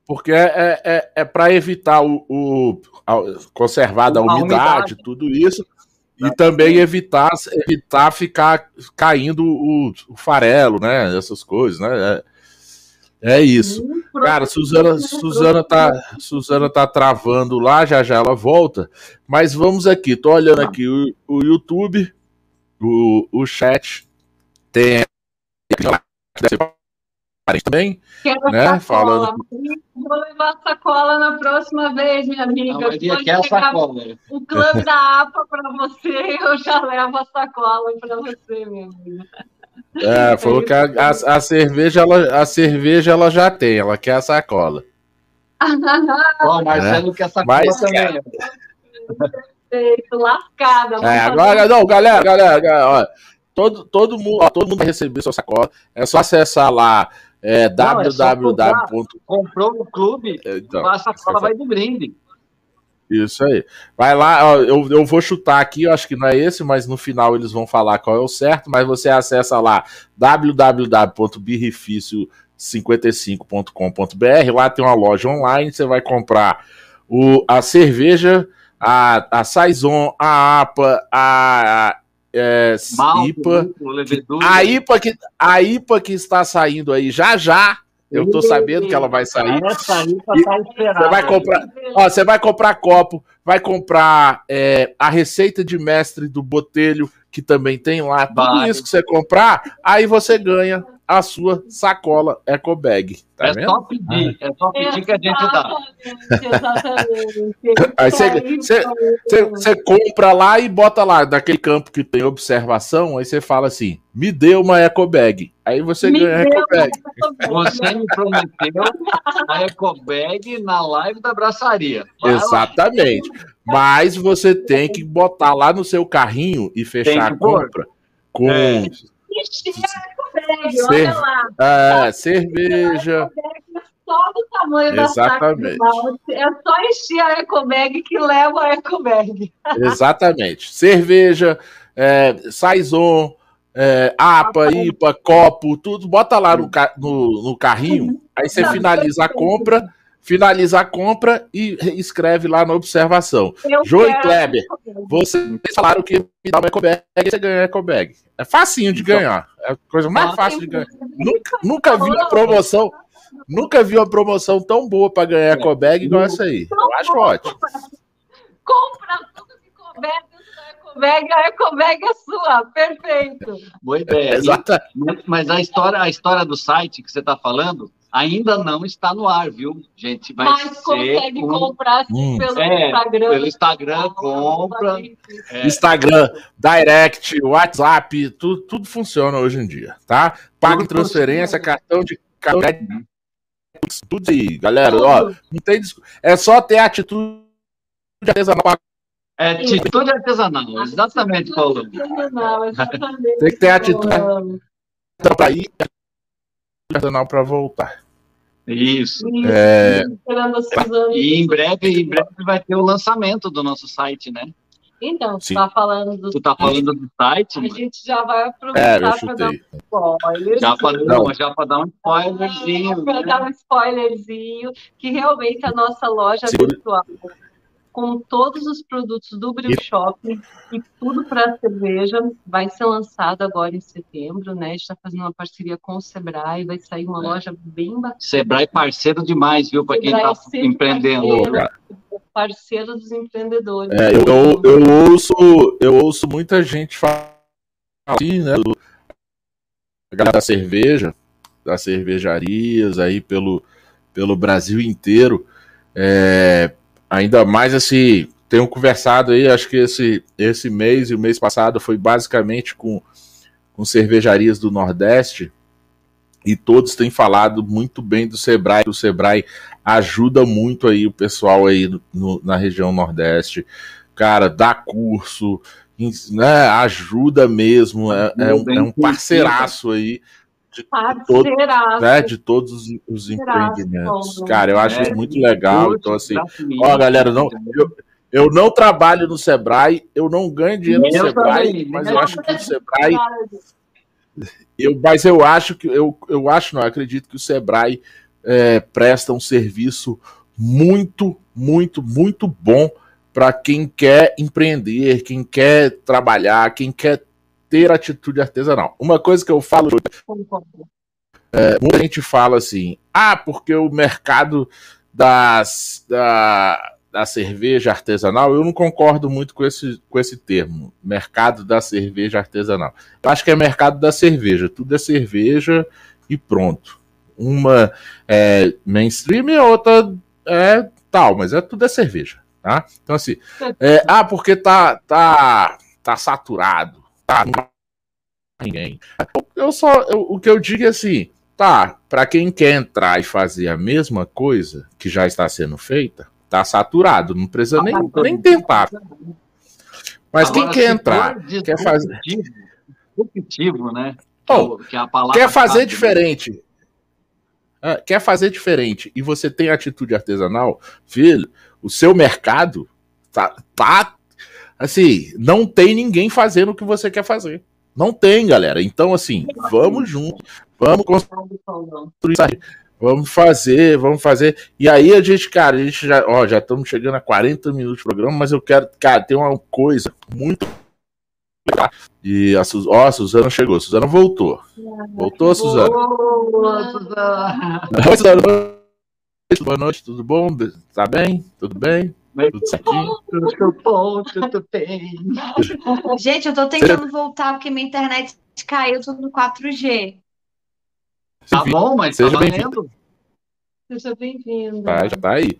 Porque é, é, é, é para evitar o, o a, conservar a umidade, umidade, tudo isso, e também evitar, evitar ficar caindo o, o farelo, né? Essas coisas, né? É, é isso. Cara, Suzana, Suzana, tá, Suzana tá travando lá, já já ela volta. Mas vamos aqui, tô olhando aqui o, o YouTube, o, o chat, tem também, Quero né? Falando. Vou levar sacola na próxima vez, minha amiga. Não, quer a sacola. O clube da APA para você, eu já levo a sacola para você, minha amiga. É, falou que a, a, a, cerveja, ela, a cerveja ela já tem, ela quer a sacola. Ó, oh, Marcelo é. quer a sacola Mas, também. Perfeito, lascada. É, agora, não, galera, galera, galera ó, todo, todo, mundo, ó, todo mundo vai receber sua sacola. É só acessar lá é www. Comprou no clube, então, a sacola vai do brinde. Isso aí. Vai lá, ó, eu, eu vou chutar aqui, eu acho que não é esse, mas no final eles vão falar qual é o certo, mas você acessa lá www.birrificio55.com.br, lá tem uma loja online, você vai comprar o, a cerveja, a, a Saison, a APA, a, é, IPA. A IPA, que, a IPA que está saindo aí já já. Eu tô sabendo que ela vai sair. Essa IPA tá. Você vai comprar, ó, você vai comprar copo, vai comprar é, a receita de mestre do Botelho, que também tem lá. Tudo vai. isso que você comprar, aí você ganha a sua sacola eco bag. Tá é vendo? só pedir, é só pedir que a gente dá. Aí você compra lá e bota lá, naquele campo que tem observação, aí você fala assim: me dê uma eco bag. Aí você me ganha a eco bag. Você me prometeu a eco bag na live da braçaria. Vai Exatamente. Lá. Mas você tem que botar lá no seu carrinho e fechar a compra com. É Cer olha lá. É, cerveja. É só do tamanho Exatamente. da saca É só encher a ecobag que leva a ecobag. Exatamente. Cerveja, é, saison, é, APA, IPA, copo, tudo. Bota lá no, no, no carrinho, aí você finaliza a compra finaliza a compra e escreve lá na observação. Joe e Kleber, vocês falaram que me dá uma ecobag e você ganha ecobag. É facinho de então, ganhar. É a coisa mais fácil de ganhar. Nunca, nunca vi uma promoção. Nunca vi uma promoção tão boa para ganhar ecobag igual essa aí. Eu acho ótimo. Compra tudo que couber Ecobag, a Ecobag é sua, perfeito. Boa ideia. Exata. Mas a história, a história do site que você está falando, ainda não está no ar, viu, gente? Vai Mas consegue um... comprar hum. pelo é, Instagram. Pelo Instagram, compra. É. Instagram, Direct, WhatsApp, tudo, tudo funciona hoje em dia, tá? Pague transferência, funciona. cartão de cartão tudo aí, galera. Ó, não tem É só ter atitude artesanal. É, atitude artesanal, exatamente, Paulo. Tem que ter atitude para ir artesanal para voltar. Isso. É... E em breve, em breve vai ter o lançamento do nosso site, né? Então, tu tá falando do Tu tá falando do site? A gente já vai aproveitar é, para dar um spoiler. Já para não, já para dar um spoilerzinho. Para dar um spoilerzinho, que realmente a nossa loja Sim. virtual com todos os produtos do Brew Shop e tudo para cerveja. Vai ser lançado agora em setembro, né? A gente está fazendo uma parceria com o Sebrae, vai sair uma loja bem bacana. Sebrae parceiro demais, viu, para quem está empreendendo. Parceiro, parceiro dos empreendedores. É, eu, eu, eu, ouço, eu ouço muita gente falar assim, né? Do, da cerveja, das cervejarias aí pelo, pelo Brasil inteiro. É, ainda mais assim, tenho conversado aí, acho que esse, esse mês e o mês passado foi basicamente com, com cervejarias do Nordeste. E todos têm falado muito bem do Sebrae, o Sebrae ajuda muito aí o pessoal aí no, na região Nordeste, cara, dá curso, né, ajuda mesmo, é, é, um, é um parceiraço aí de, todo, né, de todos os, os empreendimentos. Cara, eu acho é, isso muito legal. Então, assim, ó, galera, não, eu, eu não trabalho no Sebrae, eu não ganho dinheiro no Sebrae, também, mas eu acho que o Sebrae. Eu, mas eu acho que eu, eu acho, não, eu acredito que o Sebrae é, presta um serviço muito, muito, muito bom para quem quer empreender, quem quer trabalhar, quem quer ter atitude artesanal. Uma coisa que eu falo. É, muita gente fala assim: ah, porque o mercado das, da, da cerveja artesanal, eu não concordo muito com esse, com esse termo, mercado da cerveja artesanal. Eu acho que é mercado da cerveja, tudo é cerveja e pronto. Uma é mainstream e a outra é tal, mas é tudo é cerveja, tá? Então assim, é, ah, porque tá, tá, tá saturado tá ninguém. Eu só, eu, o que eu digo é assim, tá, para quem quer entrar e fazer a mesma coisa que já está sendo feita, tá saturado, não precisa nem, nem tentar. Mas Agora, quem quer entrar, quer fazer disruptivo, né? Oh, que é quer fazer diferente. É, quer fazer diferente e você tem atitude artesanal, filho, o seu mercado tá, tá assim, não tem ninguém fazendo o que você quer fazer. Não tem, galera. Então, assim, vamos junto, vamos construir. Vamos fazer, vamos fazer. E aí a gente, cara, a gente já, ó, já estamos chegando a 40 minutos de programa, mas eu quero, cara, tem uma coisa muito e a, Su... ó, a Suzana chegou, a Suzana voltou. Voltou, Suzana. Boa, Suzana. Boa noite, tudo bom? Tá bem? Tudo bem? Tudo tudo bem. Gente, eu tô tentando voltar porque minha internet caiu tudo no 4G. Tá bom, mas Seja tá bem-vindo. Seja bem-vindo. Tá, já tá aí.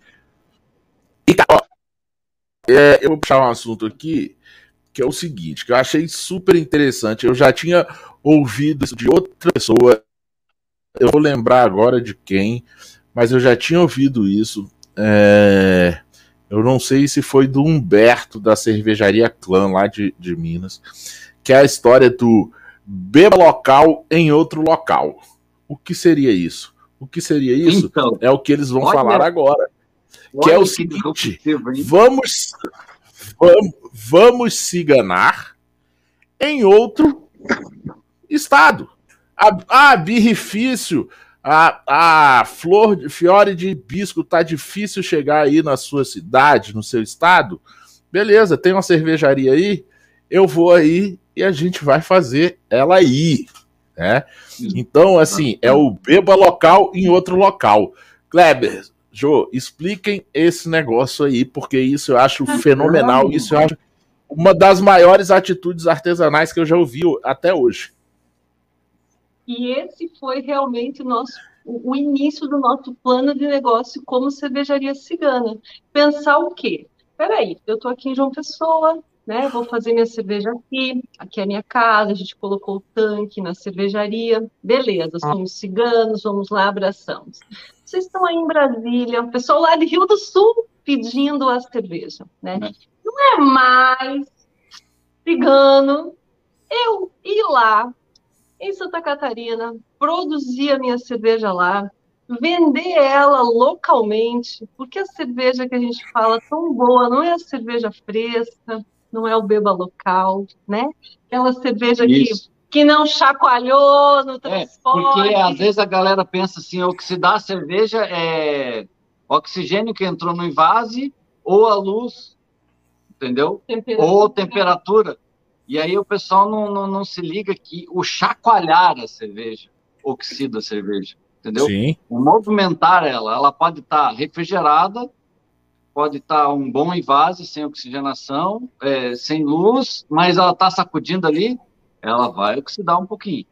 E tá, ó, é, eu vou puxar um assunto aqui que é o seguinte, que eu achei super interessante. Eu já tinha ouvido isso de outra pessoa. Eu vou lembrar agora de quem, mas eu já tinha ouvido isso. É, eu não sei se foi do Humberto da cervejaria Clã lá de, de Minas, que é a história do beba local em outro local. O que seria isso? O que seria isso? Então, é o que eles vão olha, falar agora. Que é o seguinte: vamos, vamos, vamos se enganar em outro estado. Ah, birrifício a, a flor de fiore de hibisco tá difícil chegar aí na sua cidade, no seu estado, beleza, tem uma cervejaria aí, eu vou aí e a gente vai fazer ela aí, né? Então, assim, é o beba local em outro local. Kleber, Jô, expliquem esse negócio aí, porque isso eu acho fenomenal, isso eu acho uma das maiores atitudes artesanais que eu já ouvi até hoje. E esse foi realmente o nosso o início do nosso plano de negócio como cervejaria cigana. Pensar o quê? Peraí, eu estou aqui em João Pessoa, né? Vou fazer minha cerveja aqui, aqui é a minha casa, a gente colocou o tanque na cervejaria, beleza, somos ciganos, vamos lá, abraçamos. Vocês estão aí em Brasília, o pessoal lá de Rio do Sul pedindo a cerveja, né? É. Não é mais cigano eu ir lá em Santa Catarina, produzia minha cerveja lá, vender ela localmente, porque a cerveja que a gente fala tão boa não é a cerveja fresca, não é o beba local, né? Aquela cerveja que, que não chacoalhou no transporte. É, porque às vezes a galera pensa assim, oxidar a cerveja é oxigênio que entrou no invase ou a luz, entendeu? Temperatura. Ou temperatura. E aí o pessoal não, não, não se liga que o chacoalhar a cerveja oxida a cerveja entendeu? Sim. O movimentar ela, ela pode estar tá refrigerada, pode estar tá um bom invase sem oxigenação, é, sem luz, mas ela está sacudindo ali, ela vai oxidar um pouquinho.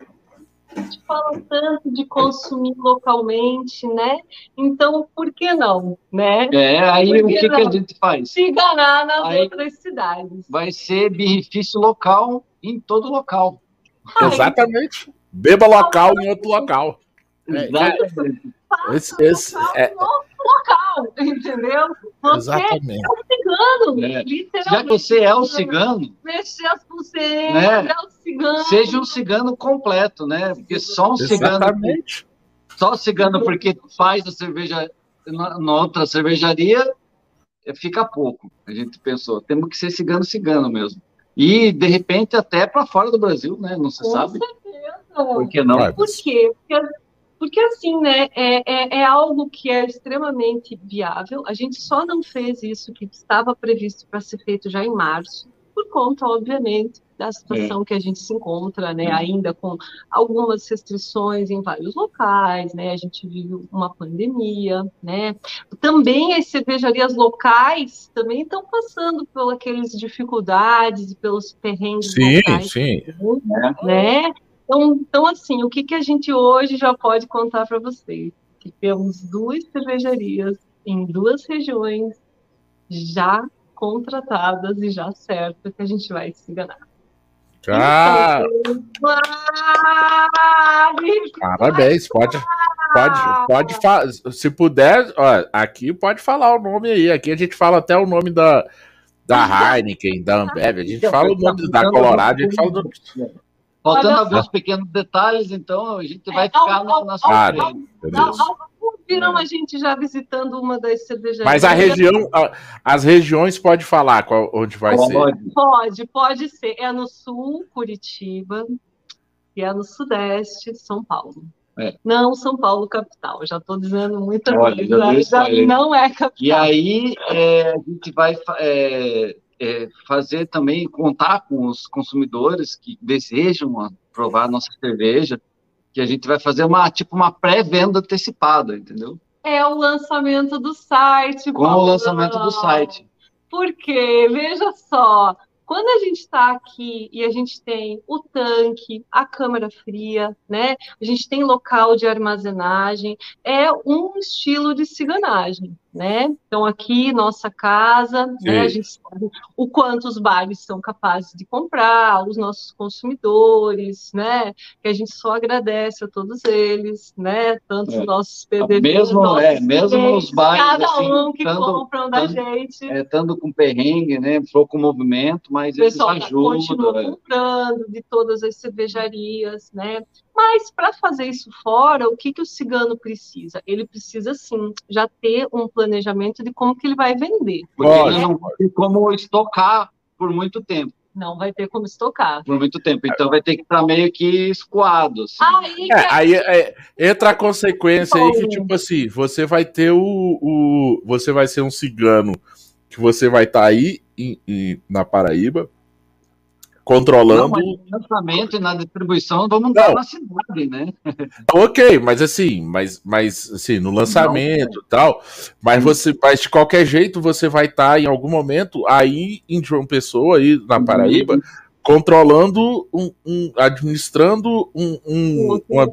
A gente fala tanto de consumir localmente, né? Então, por que não, né? É, aí o que, que, a gente faz? Se enganar nas aí outras cidades. Vai ser benefício local em todo local. Exatamente. Beba local em outro local. Exatamente. Esse, esse, é... local, entendeu? Você Exatamente. é um cigano, é. literalmente. Já que você é um cigano, mexer as pulseiras, né? é um cigano. Seja um cigano completo, né? Porque só um Exatamente. cigano. Só cigano porque faz a cerveja na, na outra cervejaria é, fica pouco. A gente pensou, temos que ser cigano cigano mesmo. E de repente até para fora do Brasil, né? Não se Com sabe. Certeza. Por que não? Por quê? Porque porque, assim, né, é, é, é, algo que é extremamente viável. A gente só não fez isso que estava previsto para ser feito já em março, por conta, obviamente, da situação é. que a gente se encontra, né, ainda com algumas restrições em vários locais, né, a gente vive uma pandemia, né, também as cervejarias locais também estão passando por aquelas dificuldades e pelos perrengues sim, locais, sim. né, então, então, assim, o que, que a gente hoje já pode contar para vocês? Que temos duas cervejarias em duas regiões já contratadas e já certo que a gente vai se enganar. Ah, Parabéns, pode, pode, pode. Se puder, ó, aqui pode falar o nome aí. Aqui a gente fala até o nome da, da Heineken, da Ambev. A gente fala o nome da Colorado, a gente fala do. Faltando alguns pequenos detalhes, então a gente vai é, ficar na, na surpresa. Viram a gente já visitando uma das cervejarias. Mas a região, as regiões pode falar qual, onde vai pode. ser. Pode, pode ser. É no sul, Curitiba, e é no sudeste, São Paulo. É. Não São Paulo capital, já estou dizendo muita Olha, coisa, já, já não é capital. E aí é, a gente vai é, fazer também, contar com os consumidores que desejam provar a nossa cerveja, que a gente vai fazer uma, tipo, uma pré-venda antecipada, entendeu? É o lançamento do site. Com o lançamento do site. Porque, veja só, quando a gente está aqui e a gente tem o tanque, a câmara fria, né? A gente tem local de armazenagem, é um estilo de ciganagem, né? Então, aqui, nossa casa, né, a gente sabe o quanto os bares são capazes de comprar, os nossos consumidores, né? Que a gente só agradece a todos eles, né? Tanto é. os nossos PDVs, mesmo, nossos é, mesmo os bares, cada assim, um que tando, compram da tando, gente. É, estando com perrengue, né? Pouco movimento, mas o eles ajudam. continua é. comprando de todas as cervejarias, né? Mas para fazer isso fora, o que, que o cigano precisa? Ele precisa, sim, já ter um planejamento de como que ele vai vender. Porque ele não vai ter como estocar por muito tempo. Não vai ter como estocar. Por muito tempo. Então vai ter que estar meio que escoado. Assim. Aí, é, aí é, entra a consequência aí que, tipo assim, você vai ter o, o. Você vai ser um cigano que você vai estar aí em, em, na Paraíba controlando. Não, no lançamento e na distribuição vamos dar na cidade, né? ok, mas assim, mas, mas assim, no lançamento e tal, mas você, mas de qualquer jeito você vai estar tá, em algum momento aí em João Pessoa, aí na Paraíba, uhum. controlando, um, um, administrando um, um, um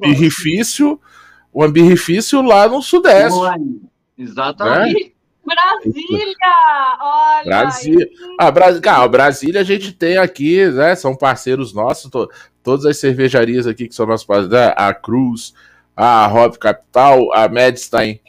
um birrifício lá no Sudeste. Exatamente. Né? Brasília! Olha! Brasília. Ah, Bras... Cara, Brasília a gente tem aqui, né? São parceiros nossos, to... todas as cervejarias aqui que são nossos parceiros, né, a Cruz, a Hop Capital, a Medstein,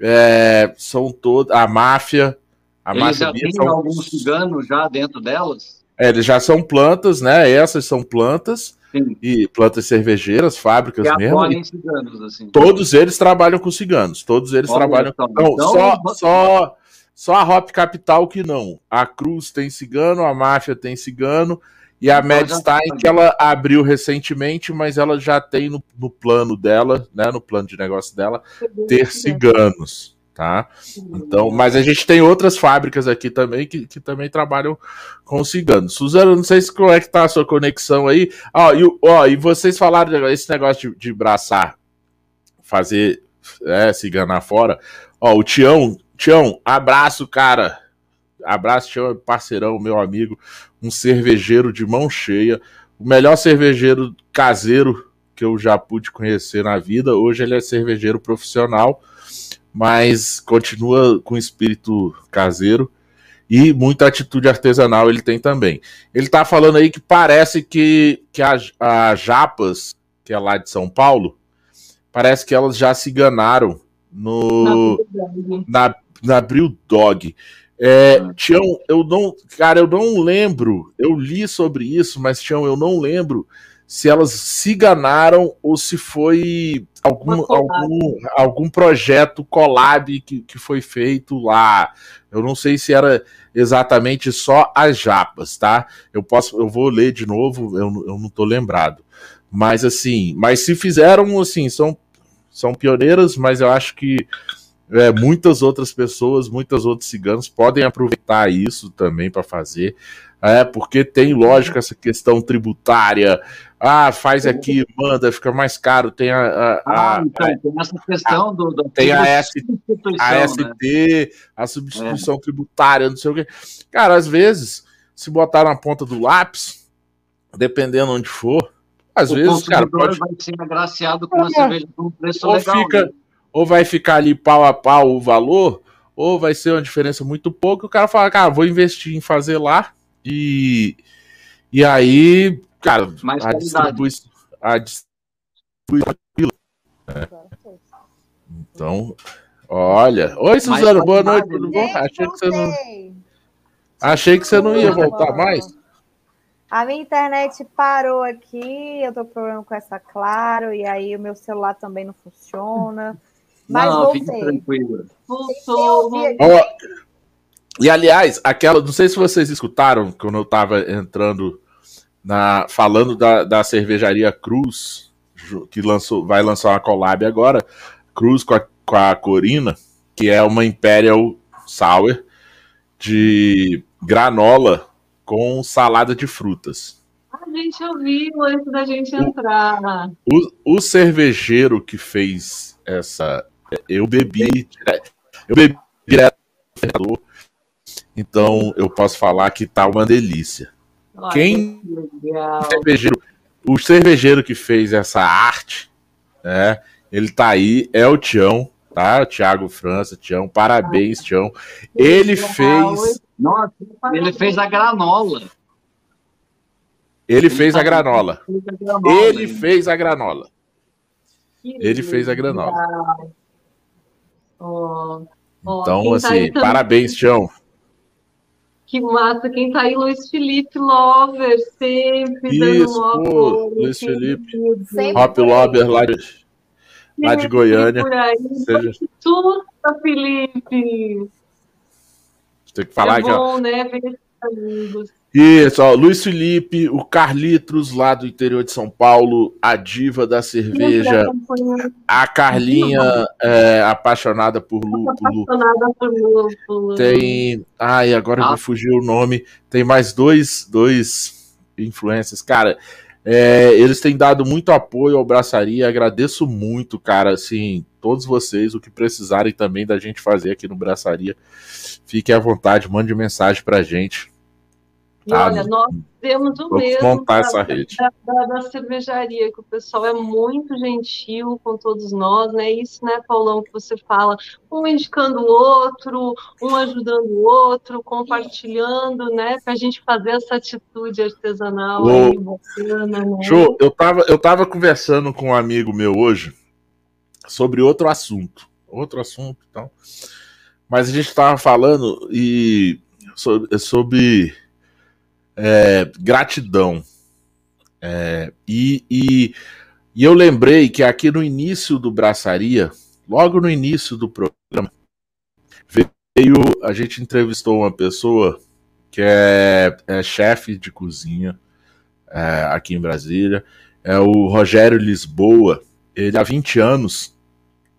é... são todas, a Máfia. A Eles Máfia já tem são... alguns ciganos já dentro delas? É, eles já são plantas, né? Essas são plantas. Sim. e plantas cervejeias, fábricas que mesmo. Ciganos, assim. Todos eles trabalham com ciganos. Todos eles Olha, trabalham. Então, não, então, só, só, só a Hop Capital que não. A Cruz tem cigano, a Máfia tem cigano. E a então, Medstein, que ela abriu recentemente, mas ela já tem no, no plano dela, né, no plano de negócio dela, ter ciganos tá? Então, mas a gente tem outras fábricas aqui também que, que também trabalham com ciganos. Suzana, não sei se como é que tá a sua conexão aí. Ó, e, ó, e vocês falaram esse negócio de, de braçar, fazer é, ciganar fora. Ó, o Tião, Tião, abraço, cara. Abraço, Tião, parceirão, meu amigo, um cervejeiro de mão cheia, o melhor cervejeiro caseiro que eu já pude conhecer na vida. Hoje ele é cervejeiro profissional mas continua com espírito caseiro e muita atitude artesanal ele tem também. Ele tá falando aí que parece que, que a, a Japas, que é lá de São Paulo, parece que elas já se enganaram no, na, na Bril Dog. É, ah. Tião, eu não, cara, eu não lembro. Eu li sobre isso, mas Tião, eu não lembro se elas se enganaram ou se foi algum, algum, algum projeto collab que, que foi feito lá. Eu não sei se era exatamente só as japas, tá? Eu posso, eu vou ler de novo, eu, eu não tô lembrado. Mas assim, mas se fizeram assim, são, são pioneiras, mas eu acho que é, muitas outras pessoas, muitos outros ciganos podem aproveitar isso também para fazer, é, porque tem lógica essa questão tributária, ah, faz aqui, manda, fica mais caro. Tem a. a, ah, então, a, tem essa questão a, do, do. Tem a, ST, a ST, né? a substituição é. tributária, não sei o quê. Cara, às vezes, se botar na ponta do lápis, dependendo onde for, às o vezes, cara. Pode... vai ser agraciado com uma é. cerveja com um preço ou legal. Fica, né? Ou vai ficar ali pau a pau o valor, ou vai ser uma diferença muito pouca. O cara fala, cara, vou investir em fazer lá e. E aí Cara, Mais a distribuição. A distribuição. Então, olha. Oi, Suzana, boa noite, tudo bom? Achei que você não. Achei que você não ia voltar mais. A minha internet parou aqui, eu tô com problema com essa Claro, e aí o meu celular também não funciona. Mas não, voltei. tranquilo. Voltou. e aliás, aquela, não sei se vocês escutaram quando eu tava entrando na, falando da, da cervejaria Cruz, que lançou, vai lançar uma collab agora, Cruz com a, com a Corina, que é uma Imperial Sour de granola com salada de frutas. A gente ouviu antes da gente entrar. O, o, cervejeiro que fez essa. Eu bebi. Eu bebi direto então eu posso falar que tá uma delícia. Quem o cervejeiro, o cervejeiro que fez essa arte, né? Ele tá aí, é o Tião, tá? O Thiago França, Tião, parabéns, Tião. Ele fez. Nossa, ele fez a granola. Ele fez a granola. Ele fez a granola. Ele fez a granola. Então, assim, parabéns, Tião. Que massa, quem tá aí, Luiz Felipe Lover, sempre Isso, dando pô, Luiz Felipe, Hop Lover lá de, lá de Goiânia. Seja... Tudo, Felipe. Tem que falar é aqui, bom, ó. né? Ver esses amigos. Isso, ó, Luiz Felipe, o Carlitos lá do interior de São Paulo, a diva da cerveja, a Carlinha é, apaixonada por lúpulo. Apaixonada por lúpulo. Tem, ai, agora me fugiu o nome. Tem mais dois, dois influencers, cara. É, eles têm dado muito apoio ao Braçaria, agradeço muito, cara, assim, todos vocês, o que precisarem também da gente fazer aqui no Braçaria, fiquem à vontade, mande mensagem pra gente e ah, olha, nós temos o mesmo. Da, da, da, cervejaria, que o pessoal é muito gentil com todos nós, né? Isso, né, Paulão, que você fala, um indicando o outro, um ajudando o outro, compartilhando, né? Para a gente fazer essa atitude artesanal aí, bacana, né? Show, eu tava, eu tava conversando com um amigo meu hoje sobre outro assunto. Outro assunto, então. Mas a gente estava falando e sobre, sobre é, gratidão. É, e, e, e eu lembrei que aqui no início do Braçaria, logo no início do programa, veio, a gente entrevistou uma pessoa que é, é chefe de cozinha é, aqui em Brasília, é o Rogério Lisboa. Ele há 20 anos,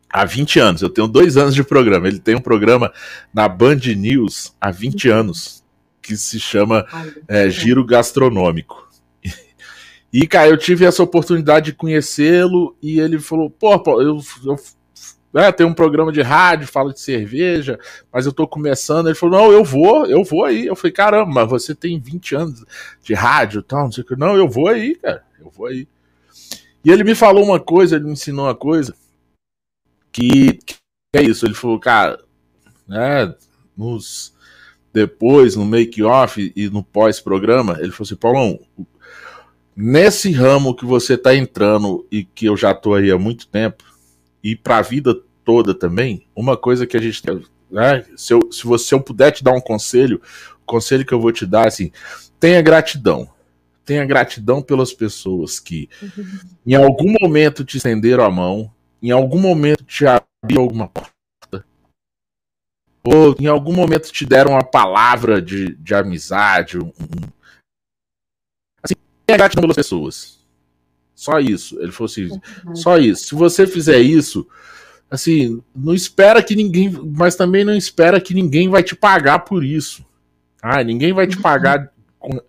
há 20 anos, eu tenho dois anos de programa. Ele tem um programa na Band News há 20 anos que se chama é, Giro Gastronômico. E, cara, eu tive essa oportunidade de conhecê-lo e ele falou: pô, eu, eu né, tem um programa de rádio, fala de cerveja, mas eu tô começando. Ele falou: não, eu vou, eu vou aí. Eu falei: caramba, você tem 20 anos de rádio e tal, não sei o que. Não, eu vou aí, cara, eu vou aí. E ele me falou uma coisa, ele me ensinou uma coisa, que, que é isso. Ele falou: cara, né, nos. Depois, no make-off e no pós-programa, ele falou assim: Paulão, nesse ramo que você tá entrando e que eu já tô aí há muito tempo, e para a vida toda também, uma coisa que a gente. Né, se, eu, se você eu puder te dar um conselho, o conselho que eu vou te dar assim: tenha gratidão. Tenha gratidão pelas pessoas que em algum momento te estenderam a mão, em algum momento te abriram alguma porta, ou em algum momento te deram uma palavra de, de amizade. Um, assim, gratidão pelas pessoas. Só isso. Ele falou assim: só isso. Se você fizer isso, assim, não espera que ninguém. Mas também não espera que ninguém vai te pagar por isso. Ah, ninguém vai te pagar com,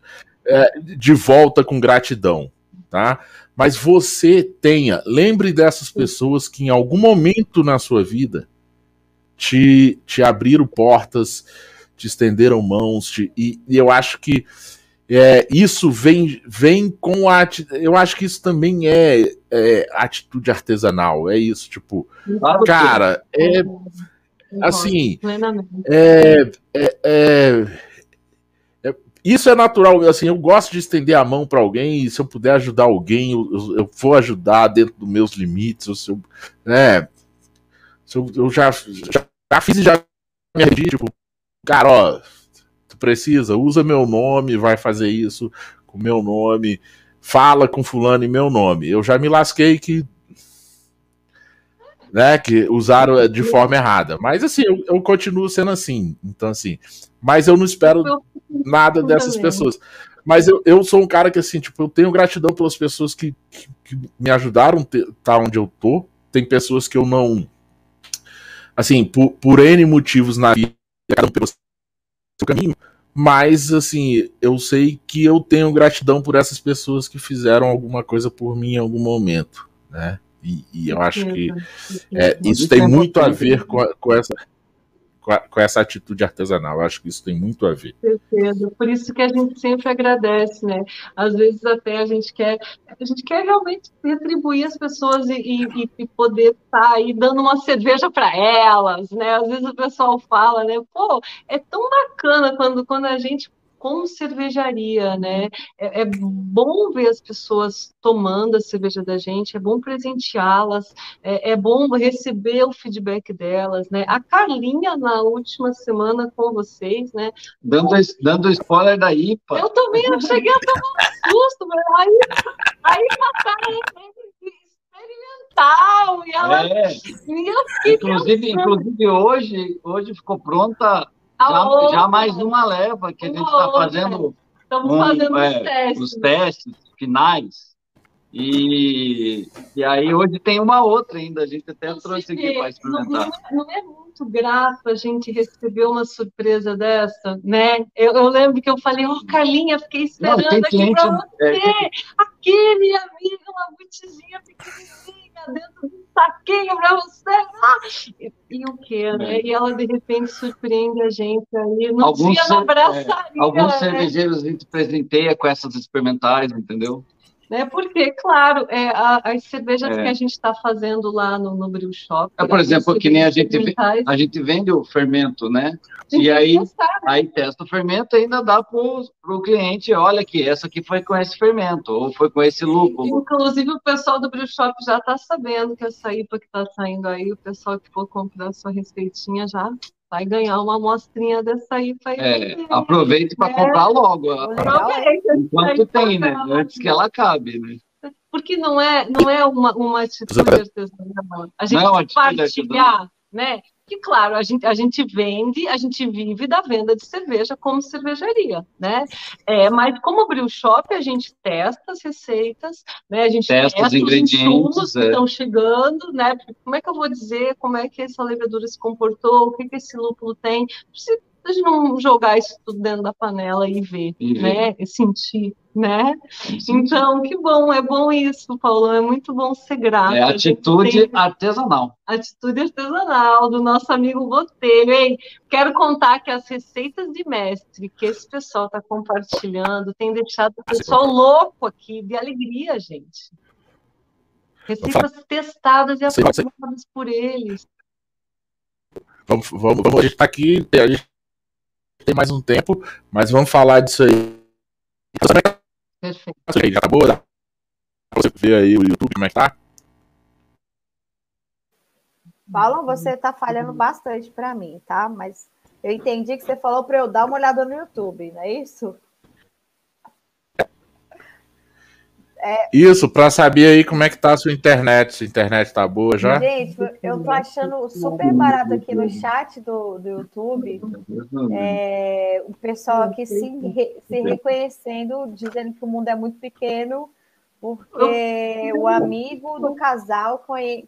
é, de volta com gratidão. Tá? Mas você tenha, lembre dessas pessoas que em algum momento na sua vida te, te abriram portas, te estenderam mãos, te, e, e eu acho que é, isso vem, vem com a. Eu acho que isso também é, é atitude artesanal. É isso, tipo. Cara, é. Assim. É, é, é, é, isso é natural. Assim, eu gosto de estender a mão para alguém e se eu puder ajudar alguém, eu, eu vou ajudar dentro dos meus limites. Se eu, né, eu, eu já, já, já fiz e já me arrependi, tipo, cara, ó tu precisa, usa meu nome, vai fazer isso com meu nome, fala com fulano em meu nome. Eu já me lasquei que né, que usaram de forma errada. Mas assim, eu, eu continuo sendo assim. Então assim, mas eu não espero nada dessas pessoas. Mas eu, eu sou um cara que, assim, tipo, eu tenho gratidão pelas pessoas que, que, que me ajudaram a estar tá onde eu tô. Tem pessoas que eu não. Assim, por, por N motivos na vida, cada um pelo seu caminho. Mas, assim, eu sei que eu tenho gratidão por essas pessoas que fizeram alguma coisa por mim em algum momento, né? E, e eu acho que é, isso tem muito a ver com, a, com essa com, essa atitude artesanal. Eu acho que isso tem muito a ver. Certeza. Por isso que a gente sempre agradece, né? Às vezes até a gente quer, a gente quer realmente retribuir as pessoas e, e, e poder estar tá aí dando uma cerveja para elas, né? Às vezes o pessoal fala, né? Pô, é tão bacana quando, quando a gente como cervejaria, né? É, é, bom ver as pessoas tomando a cerveja da gente, é bom presenteá-las, é, é, bom receber o feedback delas, né? A Carlinha, na última semana com vocês, né? Dando, dando spoiler da IPA. Eu também eu cheguei a tomar um susto, mas aí, aí passaram experimental, e ela. É. inclusive, inclusive hoje, hoje ficou pronta já, já, mais uma leva que a gente está fazendo. Estamos um, fazendo é, os testes. Os testes finais. E, e aí hoje tem uma outra ainda, a gente até trouxe aqui para experimentar. Não, não, é muito grato a gente receber uma surpresa dessa, né? Eu, eu lembro que eu falei, ô oh, Carlinha, fiquei esperando não, aqui para você. É, aqui, minha amiga, uma butizinha pequenininha dentro do saquinho para você. Ah, e, e, o quê, né? E ela, de repente, surpreende a gente aí no alguns dia na braçaria. É, alguns né? cervejeiros a gente presenteia com essas experimentais, entendeu? Né? Porque, claro, é, a, as cervejas é. que a gente está fazendo lá no, no Brew Shop. É, por exemplo, que nem a gente, a gente vende o fermento, né? E aí, testar, né? aí testa o fermento e ainda dá para o cliente, olha aqui, essa aqui foi com esse fermento, ou foi com esse lúpulo. Inclusive, o pessoal do Brew Shop já está sabendo que essa IPA que está saindo aí, o pessoal que for comprar a sua receitinha já vai ganhar uma amostrinha dessa aí para é, Aproveite para é. comprar logo. Aproveite enquanto tem, né? Antes que ela acabe, né? Porque não é, não é uma, uma atitude artesanal. A gente não, partilhar, né? Que, claro, a gente, a gente vende, a gente vive da venda de cerveja como cervejaria, né? É, mas como abrir o shop, a gente testa as receitas, né? A gente testa, testa os ingredientes os é. que estão chegando, né? Como é que eu vou dizer como é que essa levedura se comportou, o que, que esse lúpulo tem? Se a gente não jogar isso tudo dentro da panela e ver, e né? E sentir, né? Então, que bom, é bom isso, Paulo, é muito bom ser grato. É atitude artesanal. Atitude artesanal do nosso amigo Botelho, hein? Quero contar que as receitas de mestre que esse pessoal está compartilhando tem deixado o pessoal louco aqui, de alegria, gente. Receitas testadas e aprovadas por eles. Vamos, vamos, vamos, a gente está aqui, a gente tem mais um tempo, mas vamos falar disso aí. Perfeito. Já acabou? Dá pra você ver aí o YouTube como é que tá? Paulo, você tá falhando bastante para mim, tá? Mas eu entendi que você falou para eu dar uma olhada no YouTube, não é isso? É... Isso, para saber aí como é que tá a sua internet, se a internet tá boa já. Gente, eu tô achando super barato aqui no chat do, do YouTube é, o pessoal aqui se, se reconhecendo, dizendo que o mundo é muito pequeno, porque o amigo do casal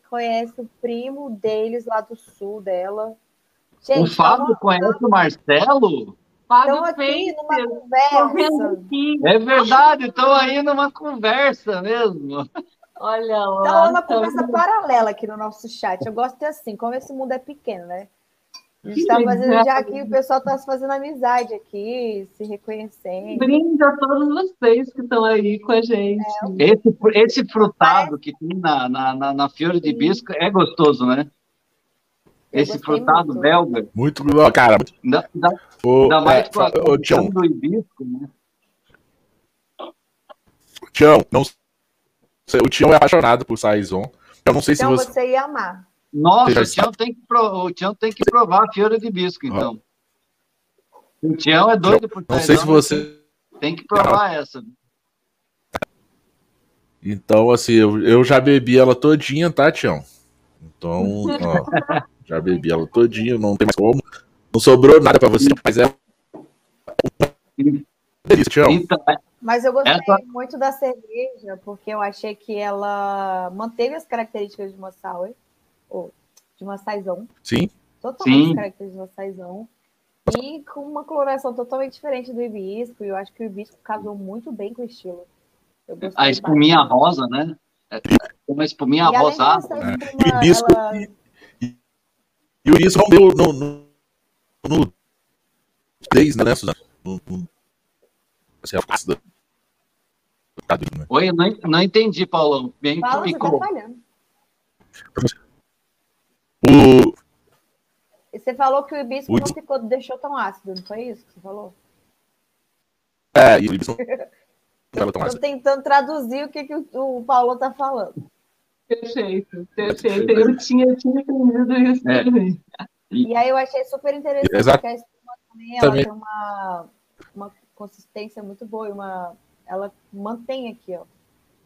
conhece o primo deles lá do sul dela. Gente, o Fábio conhece o Marcelo? Estão aqui numa conversa. É verdade, estão aí numa conversa mesmo. Olha lá. Então, é uma conversa paralela aqui no nosso chat. Eu gosto de assim, como esse mundo é pequeno, né? A gente está fazendo já aqui, o pessoal está se fazendo amizade aqui, se reconhecendo. Brinde a todos vocês que estão aí com a gente. É, esse, esse frutado Parece... que tem na, na, na, Fiore de Bisco é gostoso, né? Esse frutado muito. belga. Muito legal, cara. Ainda, ainda, ainda mais com a o do hibisco, né? Tião, não sei, o Tião é apaixonado por Saison. Eu não sei então se você... você ia amar. Nossa, o Tião, tem que pro... o Tião tem que provar a fiora de bisco, então. O Tião é doido por Não sei se você... Tem que provar essa. Então, assim, eu, eu já bebi ela todinha, tá, Tião? Então, ó, já bebi ela todinha, não tem mais como. Não sobrou nada para você, mas é delícia, Tião. Então, é. mas eu gostei Essa... muito da cerveja, porque eu achei que ela manteve as características de uma sour, ou de uma saison. Sim. Totalmente Sim. as características de uma saison. E com uma coloração totalmente diferente do hibisco, e eu acho que o hibisco casou muito bem com o estilo. A espuminha bastante. rosa, né? É, uma espuminha e rosada. É. Hibisco, ela... e, o hibisco não deu no, no, no 3, né, Suzana? No, no, assim, a né? Oi, eu não, não entendi, Paulão. Bem ficou. Tá o... Você falou que o hibisco o... não ficou, deixou tão ácido, não foi isso que você falou? É, e o hibisco Estou tentando traduzir o que, que o, o Paulo está falando. Perfeito, perfeito. Eu tinha, eu tinha entendido isso é. também. E aí eu achei super interessante Exato. que a espuma também, ela tem uma, uma consistência muito boa, uma, ela mantém aqui, ó.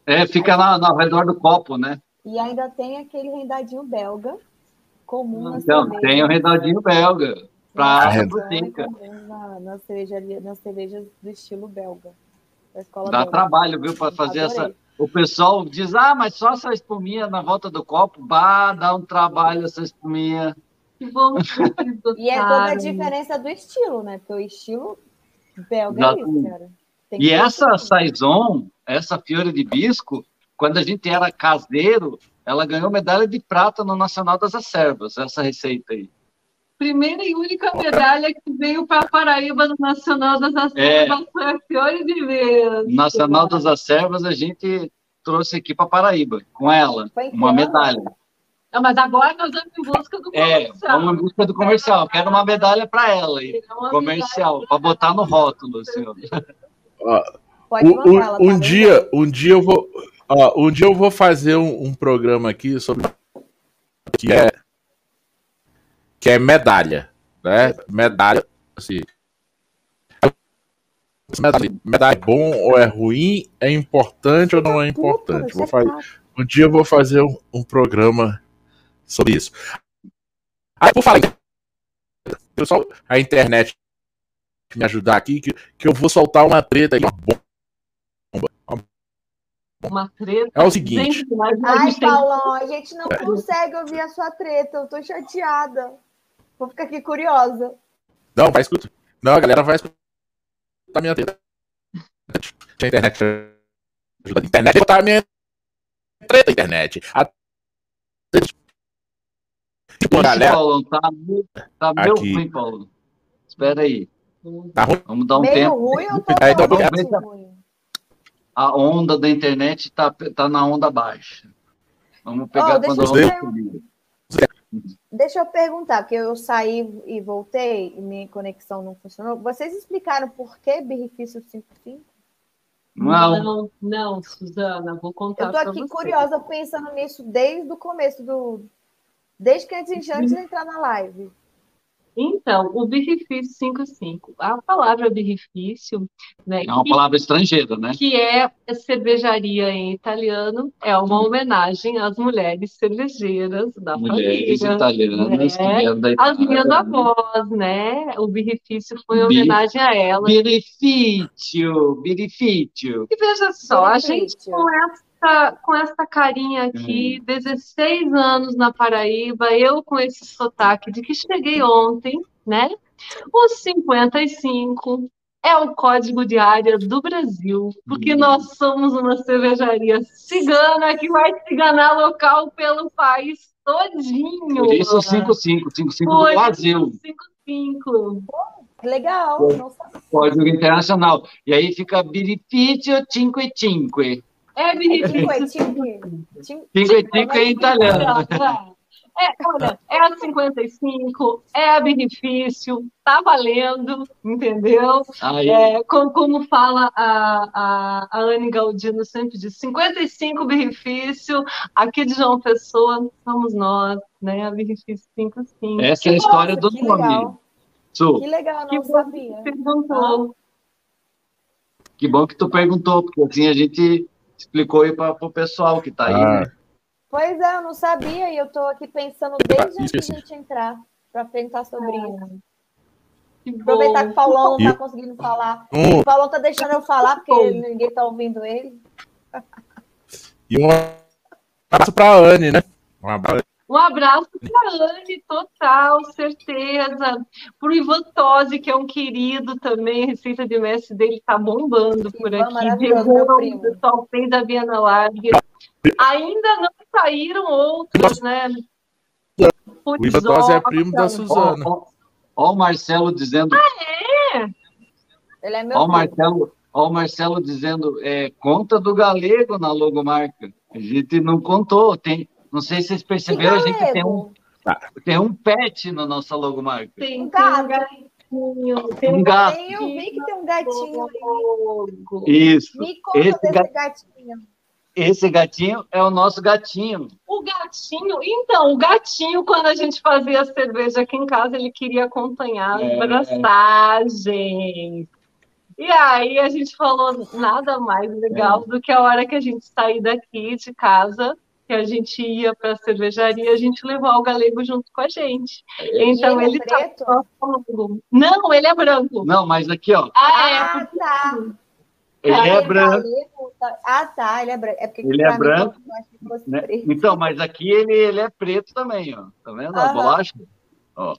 É, fica lá ao redor do copo, né? E ainda tem aquele rendadinho belga, comum Então, tem o rendadinho belga, para a boteca. Na, na, cervejaria, nas cervejas do estilo belga. Da escola Dá belga. trabalho, viu, para fazer Adorei. essa... O pessoal diz, ah, mas só essa espuminha na volta do copo, bah, dá um trabalho essa espuminha. e é toda a diferença do estilo, né? Porque o estilo belga é isso, cara. e essa Saison, essa Fiore de Bisco, quando a gente era caseiro, ela ganhou medalha de prata no Nacional das Acervas, essa receita aí. Primeira e única medalha que veio para Paraíba no Nacional das Acervas é, foi a Fiore de Bisco. Nacional das Acervas a gente trouxe aqui para Paraíba, com ela, uma medalha. Não, mas agora nós vamos em busca do é, comercial. É, vamos em busca do comercial. Quero uma medalha para ela aí, comercial, para botar no rótulo, senhor. Pode um, um, tá um dia, um dia eu vou, um dia eu vou fazer um, um, programa aqui sobre que é que é medalha. né? Medalha, assim. Medalha, medalha é bom ou é ruim? É importante ou não é importante? Vou fazer, um dia eu vou fazer um, um programa sobre isso. Aí, por falar pessoal, a internet me ajudar aqui, que, que eu vou soltar uma treta aí, uma bomba. Uma treta. É o seguinte. Ai, Paulão, a gente não consegue ouvir a sua treta. Eu tô chateada. Vou ficar aqui curiosa. Não, vai escutar. Não, a galera vai escutar a minha treta. A internet ajuda. A internet botar a minha treta, internet. A... Tipo, galera... Paulo, tá, tá meio ruim, Paulo. Espera aí. Tá ruim? Vamos dar um meio tempo. ruim ou tá é, então, ruim? A onda da internet tá, tá na onda baixa. Vamos pegar oh, quando eu... Deixa eu perguntar, porque eu saí e voltei e minha conexão não funcionou. Vocês explicaram por que Birrifício 55? Não. não, não, Suzana, vou contar. Eu tô aqui curiosa pensando nisso desde o começo do. Desde que antes, antes de entrar na live. Então, o birrifício 55. A palavra birrifício, né? É uma que, palavra estrangeira, né? Que é cervejaria em italiano, é uma homenagem às mulheres cervejeiras da mulheres família. italianas né? que da Itália. As minhas avós, né? O birrifício foi em homenagem a elas. Birrifício, birrifício. E veja só, a gente com essa essa, com essa carinha aqui, hum. 16 anos na Paraíba, eu com esse sotaque de que cheguei ontem, né? Os 55 é o código de área do Brasil, porque hum. nós somos uma cervejaria cigana que vai ciganar local pelo país todinho. Por isso 55, 55 do Brasil. 55. Legal. Código internacional. E aí fica Birifício 55. É Cinque, cinque é italiano. É, olha, é a 55, é a benefício, tá valendo, entendeu? É, como, como, fala a, a, a Anne Galdino sempre diz, 55 benefício, aqui de João Pessoa somos nós, né? A benefício 55. Essa é a história do nome. Que legal, não que sabia. Perguntou. Que bom que tu perguntou, porque assim a gente explicou aí para o pessoal que está aí. Ah. Né? Pois é, eu não sabia e eu estou aqui pensando desde antes de a gente entrar para perguntar sobre isso. Aproveitar que o Paulão não está conseguindo falar. Um... O Paulão está deixando eu falar porque ninguém está ouvindo ele. E um abraço para a Anne, né? Um abraço. Um abraço para a Anne, total, certeza. Para o Ivan Tosi, que é um querido também, receita de mestre dele está bombando por aqui. o pessoal fez a Viena Larga. Ainda não saíram outros, né? O Ivan Tosi é primo da Suzana. Ó, o Marcelo dizendo. Ah, é? Ele é meu ó, Marcelo, ó, o Marcelo dizendo, é, conta do galego na logomarca. A gente não contou, tem, não sei se vocês perceberam, a gente tem um, tem um pet na nossa logomarca. Tem um gatinho. Tem um gato. Eu vi que tem um gatinho. Isso. Me conta esse desse gatinho. Esse gatinho é o nosso gatinho. O gatinho, então, o gatinho, quando a gente fazia a cerveja aqui em casa, ele queria acompanhar as é. braçagens. E aí a gente falou nada mais legal é. do que a hora que a gente sair daqui de casa que a gente ia para a cervejaria, a gente levou o galego junto com a gente. Então ele, ele é preto? Tá... Não, ele é branco. Não, mas aqui, ó. Ah, é. Ah, tá. Ele é, é branco. Tá... Ah, tá, ele é branco. É porque ele é branco. Né? Então, mas aqui ele, ele é preto também, ó. Tá vendo? A bolacha. Ó.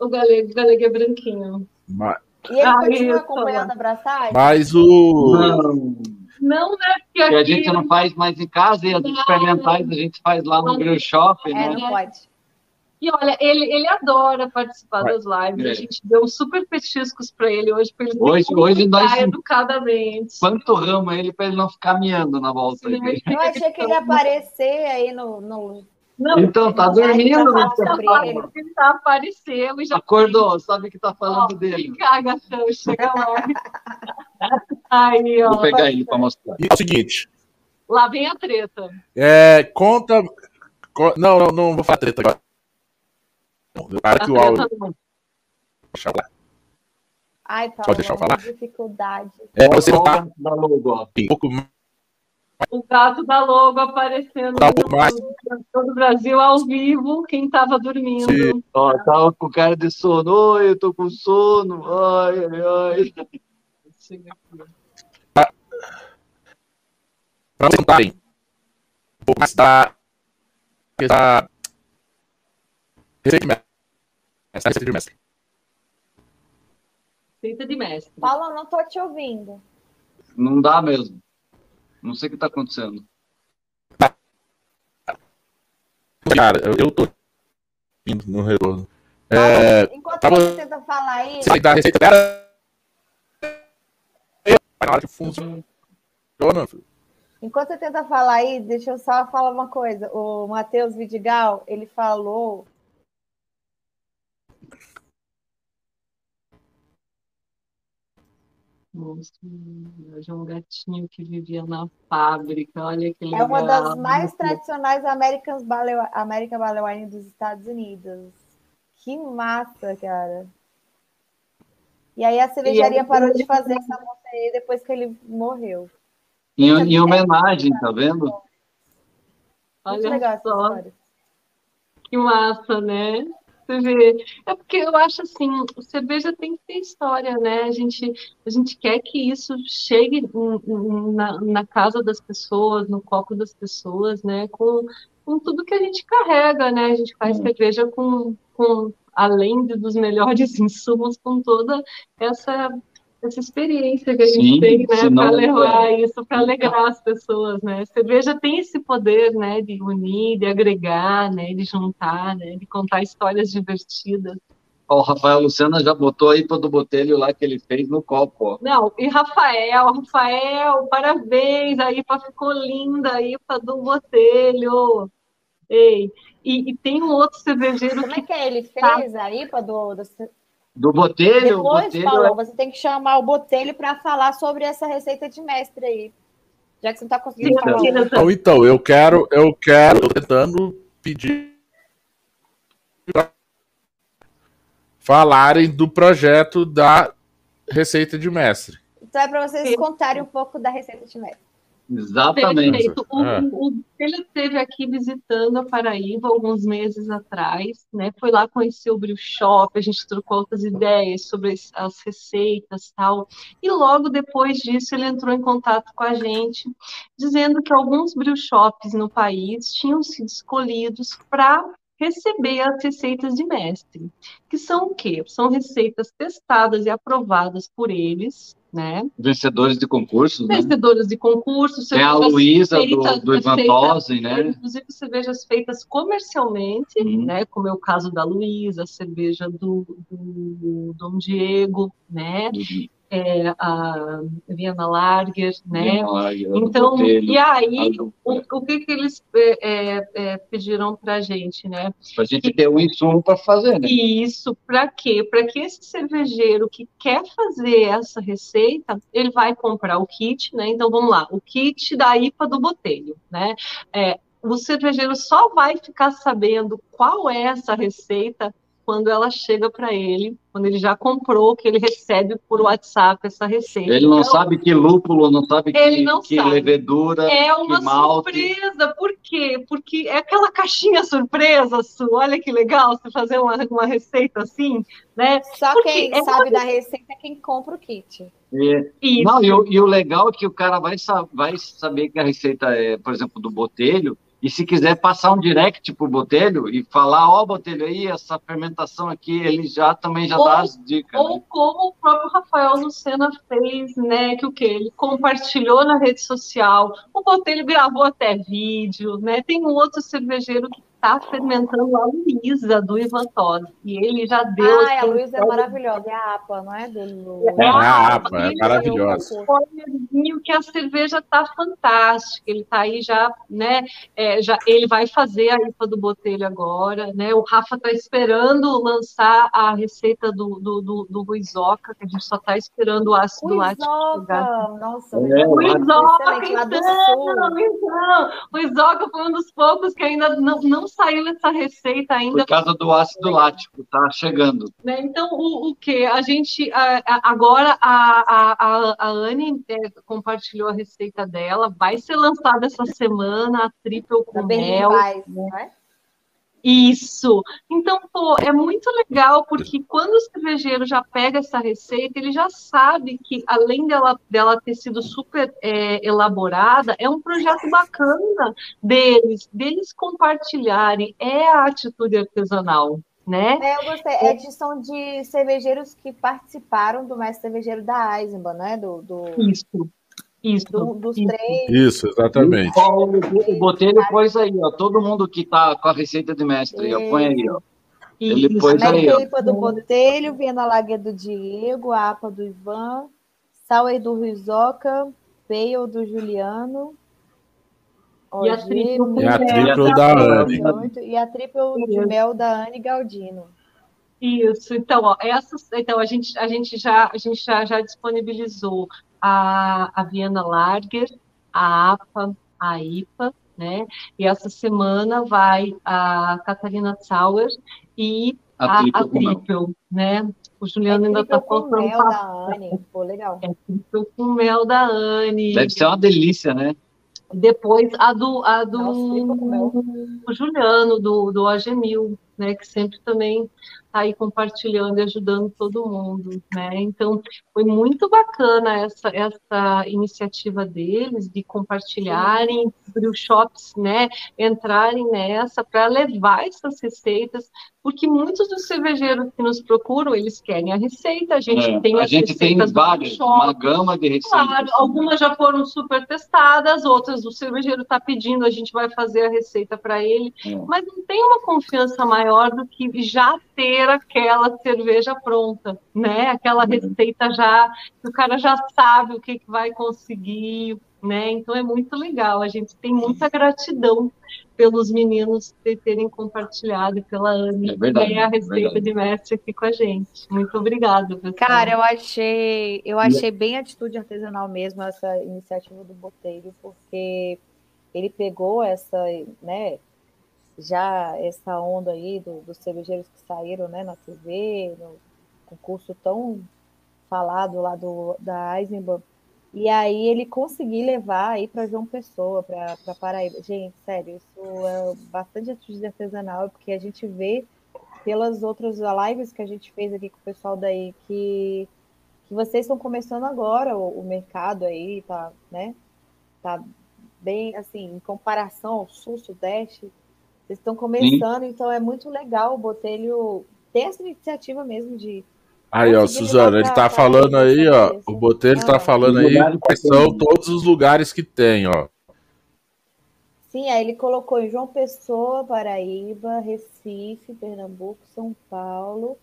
O galego, o galego é branquinho. Mas... E ele ah, continua acompanhando a abraçagem? Mas o. Não. Não, né? Porque aqui... a gente não faz mais em casa e as experimentais a gente faz lá no Grill Shop. É, né? não pode. E olha, ele, ele adora participar das lives. É. A gente deu super petiscos para ele hoje, para ele hoje, hoje nós educadamente. Panturramos ele para ele não ficar miando na volta. Sim, eu achei que ele ia aparecer aí no, no não, então, tá dormindo, né? Ele tá aparecendo. Já Acordou, sabe que tá falando ó, dele. Caga, chega lá. Aí, ó. Vou pegar ele para mostrar. E é o seguinte. Lá vem a treta. É, conta. Não, não, não vou falar treta agora. Para que o áudio. deixar eu falar. Ai, Paulo, Pode deixar eu falar? dificuldade. É, você tá da logo, ó. um pouco mais. O gato da logo aparecendo Tá no do Brasil ao vivo, quem estava dormindo. Sim. Ó, tava com cara de sono. Oi, eu tô com sono. Ai, ai, ai. Vocês notarem um pouco mais da. da receita de mestre. Essa receita de mestre. Receita de mestre. Paulo, eu não tô te ouvindo. Não dá mesmo. Não sei o que tá acontecendo. Cara, eu, eu tô indo no retorno. É, Paulo, enquanto tava- você tenta falar aí, você da receita dela. Na hora que funciona, filho. enquanto você tenta falar aí, deixa eu só falar uma coisa. O Matheus Vidigal, ele falou Nossa, hoje é um gatinho que vivia na fábrica. Olha que legal. É uma das mais tradicionais Americans Ballet, American Ballet Wine dos Estados Unidos. Que massa, cara. E aí a cervejaria aí- parou de fazer essa moça aí depois que ele morreu. Em, em homenagem, tá vendo? Muito Olha legal só. história. Que massa, né? Você vê. É porque eu acho assim, o cerveja tem que ter história, né? A gente, a gente quer que isso chegue na, na casa das pessoas, no copo das pessoas, né? Com, com tudo que a gente carrega, né? A gente faz cerveja com, com além dos melhores insumos, com toda essa essa experiência que a gente Sim, tem, né, para levar isso, para alegrar as pessoas, né? Cerveja tem esse poder, né, de unir, de agregar, né, de juntar, né, de contar histórias divertidas. Ó, o Rafael Lucena já botou aí do botelho lá que ele fez no copo, ó. Não, e Rafael, Rafael, parabéns, a IPA ficou linda, a IPA do Botelho. Ei, e, e tem um outro cervejeiro Como é que que é? Ele fez a IPA do, do... Do botelho, o Depois, botelho Paulo, é- você tem que chamar o Botelho para falar sobre essa receita de mestre aí. Já que você não está conseguindo Então. falar. Então, então, eu quero, eu quero, tentando pedir pra falarem do projeto da receita de mestre. Então é para vocês contarem um pouco da receita de mestre. Exatamente. Perfeito. O, É. o, ele esteve aqui visitando a Paraíba alguns meses atrás, né? Foi lá conhecer o Brew Shop, a gente trocou outras ideias sobre as, as receitas tal. E logo depois disso ele entrou em contato com a gente, dizendo que alguns brew shops no país tinham sido escolhidos para receber as receitas de mestre, que são o quê? São receitas testadas e aprovadas por eles, né? Vencedores de concursos, né? Vencedoras de concursos, Tem a Luísa do, do Ivan né? Inclusive cervejas feitas comercialmente, Uhum. né? Como é o caso da Luísa, cerveja do, do Dom Diego, né? É, a Viana Larger, né? Então, e aí, o, o que que eles é, é, é, pediram para a gente, né? Pra gente ter um insumo para fazer, né? Isso para quê? Para que esse cervejeiro que quer fazer essa receita, ele vai comprar o kit, né? Então vamos lá, o kit da IPA do Botelho, né? É, o cervejeiro só vai ficar sabendo qual é essa receita quando ela chega para ele, quando ele já comprou, que ele recebe por WhatsApp essa receita. Ele não Então, sabe que lúpulo, não sabe que, não que sabe. levedura. É uma que malte. surpresa, por quê? Porque é aquela caixinha surpresa, Su. Olha que legal você fazer uma, uma receita assim, né? Só Porque quem é sabe da receita é quem compra o kit. É, Isso. Não, e o, e o legal é que o cara vai, sa- vai saber que a receita é, por exemplo, do botelho, e se quiser passar um direct pro botelho e falar, ó, botelho aí, essa fermentação aqui, ele já também já Ou- dá as dicas. Ou né? como o próprio Rafael Lucena fez, né? Que o que ele compartilhou na rede social, o Botelho gravou até vídeo, né? Tem um outro cervejeiro que está fermentando a Luísa do Ivan Todd, e ele já deu Ah, a Luísa é maravilhosa. É a APA, não é? Do... É Ah, a APA, é ele maravilhosa. spoilerzinho que a cerveja tá fantástica. Ele tá aí já, né? é, já ele vai fazer a IPA do Botelho agora, né? O Rafa tá esperando lançar a receita do, do, do, do Ruizoca, que a gente só tá esperando o ácido lático. Ruizoca! Nossa, É, então, então, o Isoca foi um dos poucos que ainda não, não saiu essa receita ainda. Por causa do ácido lático, tá chegando. Né? Então, o, o que? A gente, a, a, agora, a, a, a Anne é, compartilhou a receita dela, vai ser lançada essa semana, a triple com mel. Mais, né? Isso. Então, pô, é muito legal, porque quando o cervejeiro já pega essa receita, ele já sabe que, além dela, dela ter sido super é, elaborada, é um projeto bacana deles, deles compartilharem. É a atitude artesanal. Né? É, eu gostei. É edição de cervejeiros que participaram do mestre cervejeiro da Eisenbahn, né? Do, do... Isso. Isso, do, dos isso. três. Isso, exatamente. O, Botelho pôs aí, ó. Todo mundo que tá com a receita de mestre, ó, põe aí, ó. Ele isso. pôs aí, ó. do Botelho, Viena Lager do Diego, a APA do Ivan, Sour do Rizoca, Pale do Juliano. E a e a triple da Anne. E a triple de mel da Anne Galdino. Isso, então, ó, essas, então a gente, a gente já, a gente já, já disponibilizou a, a Viena Lager, a APA, a IPA, né? E essa semana vai a Catarina Sauer e a, a, Triple, né? O Juliano é ainda está faltando. mel da Anne, pô, legal. É triple com mel da Anne. Deve ser uma delícia, né? Depois a do, a do o Juliano, do, do Agemil, né? Que sempre também está aí compartilhando e ajudando todo mundo, né? Então, foi muito bacana essa, essa iniciativa deles de compartilharem, os shops, né, entrarem nessa para levar essas receitas, porque muitos dos cervejeiros que nos procuram, eles querem a receita, a gente é, tem a gente tem vários, uma gama de receitas. Claro, algumas já foram super testadas, outras o cervejeiro está pedindo, a gente vai fazer a receita para ele, é. mas não tem uma confiança maior do que já ter aquela cerveja pronta, né? Aquela uhum. receita já, que o cara já sabe o que, que vai conseguir, né? Então é muito legal. A gente tem muita gratidão pelos meninos terem compartilhado pela Anne é verdade, né, a receita é de mestre aqui com a gente. Muito obrigada, pessoal. Cara, eu achei, eu achei bem atitude artesanal mesmo essa iniciativa do Botelho, porque ele pegou essa, né, já essa onda aí do, dos cervejeiros que saíram né, na TV, no concurso tão falado lá do, da Eisenbahn, e aí ele conseguir levar aí para João Pessoa, para Paraíba. Gente, sério, isso é bastante atitude artesanal, porque a gente vê pelas outras lives que a gente fez aqui com o pessoal daí que, que vocês estão começando agora o, o mercado aí, tá, né? Tá bem assim, em comparação ao sul, sudeste, vocês estão começando, Sim. então é muito legal o Botelho ter essa iniciativa mesmo de. Aí, ó, Suzana, ele tá falando aí, ó. O Botelho tá ah, falando aí quais são todos os lugares que tem, ó. Sim, aí ele colocou em João Pessoa, Paraíba, Recife, Pernambuco, São Paulo,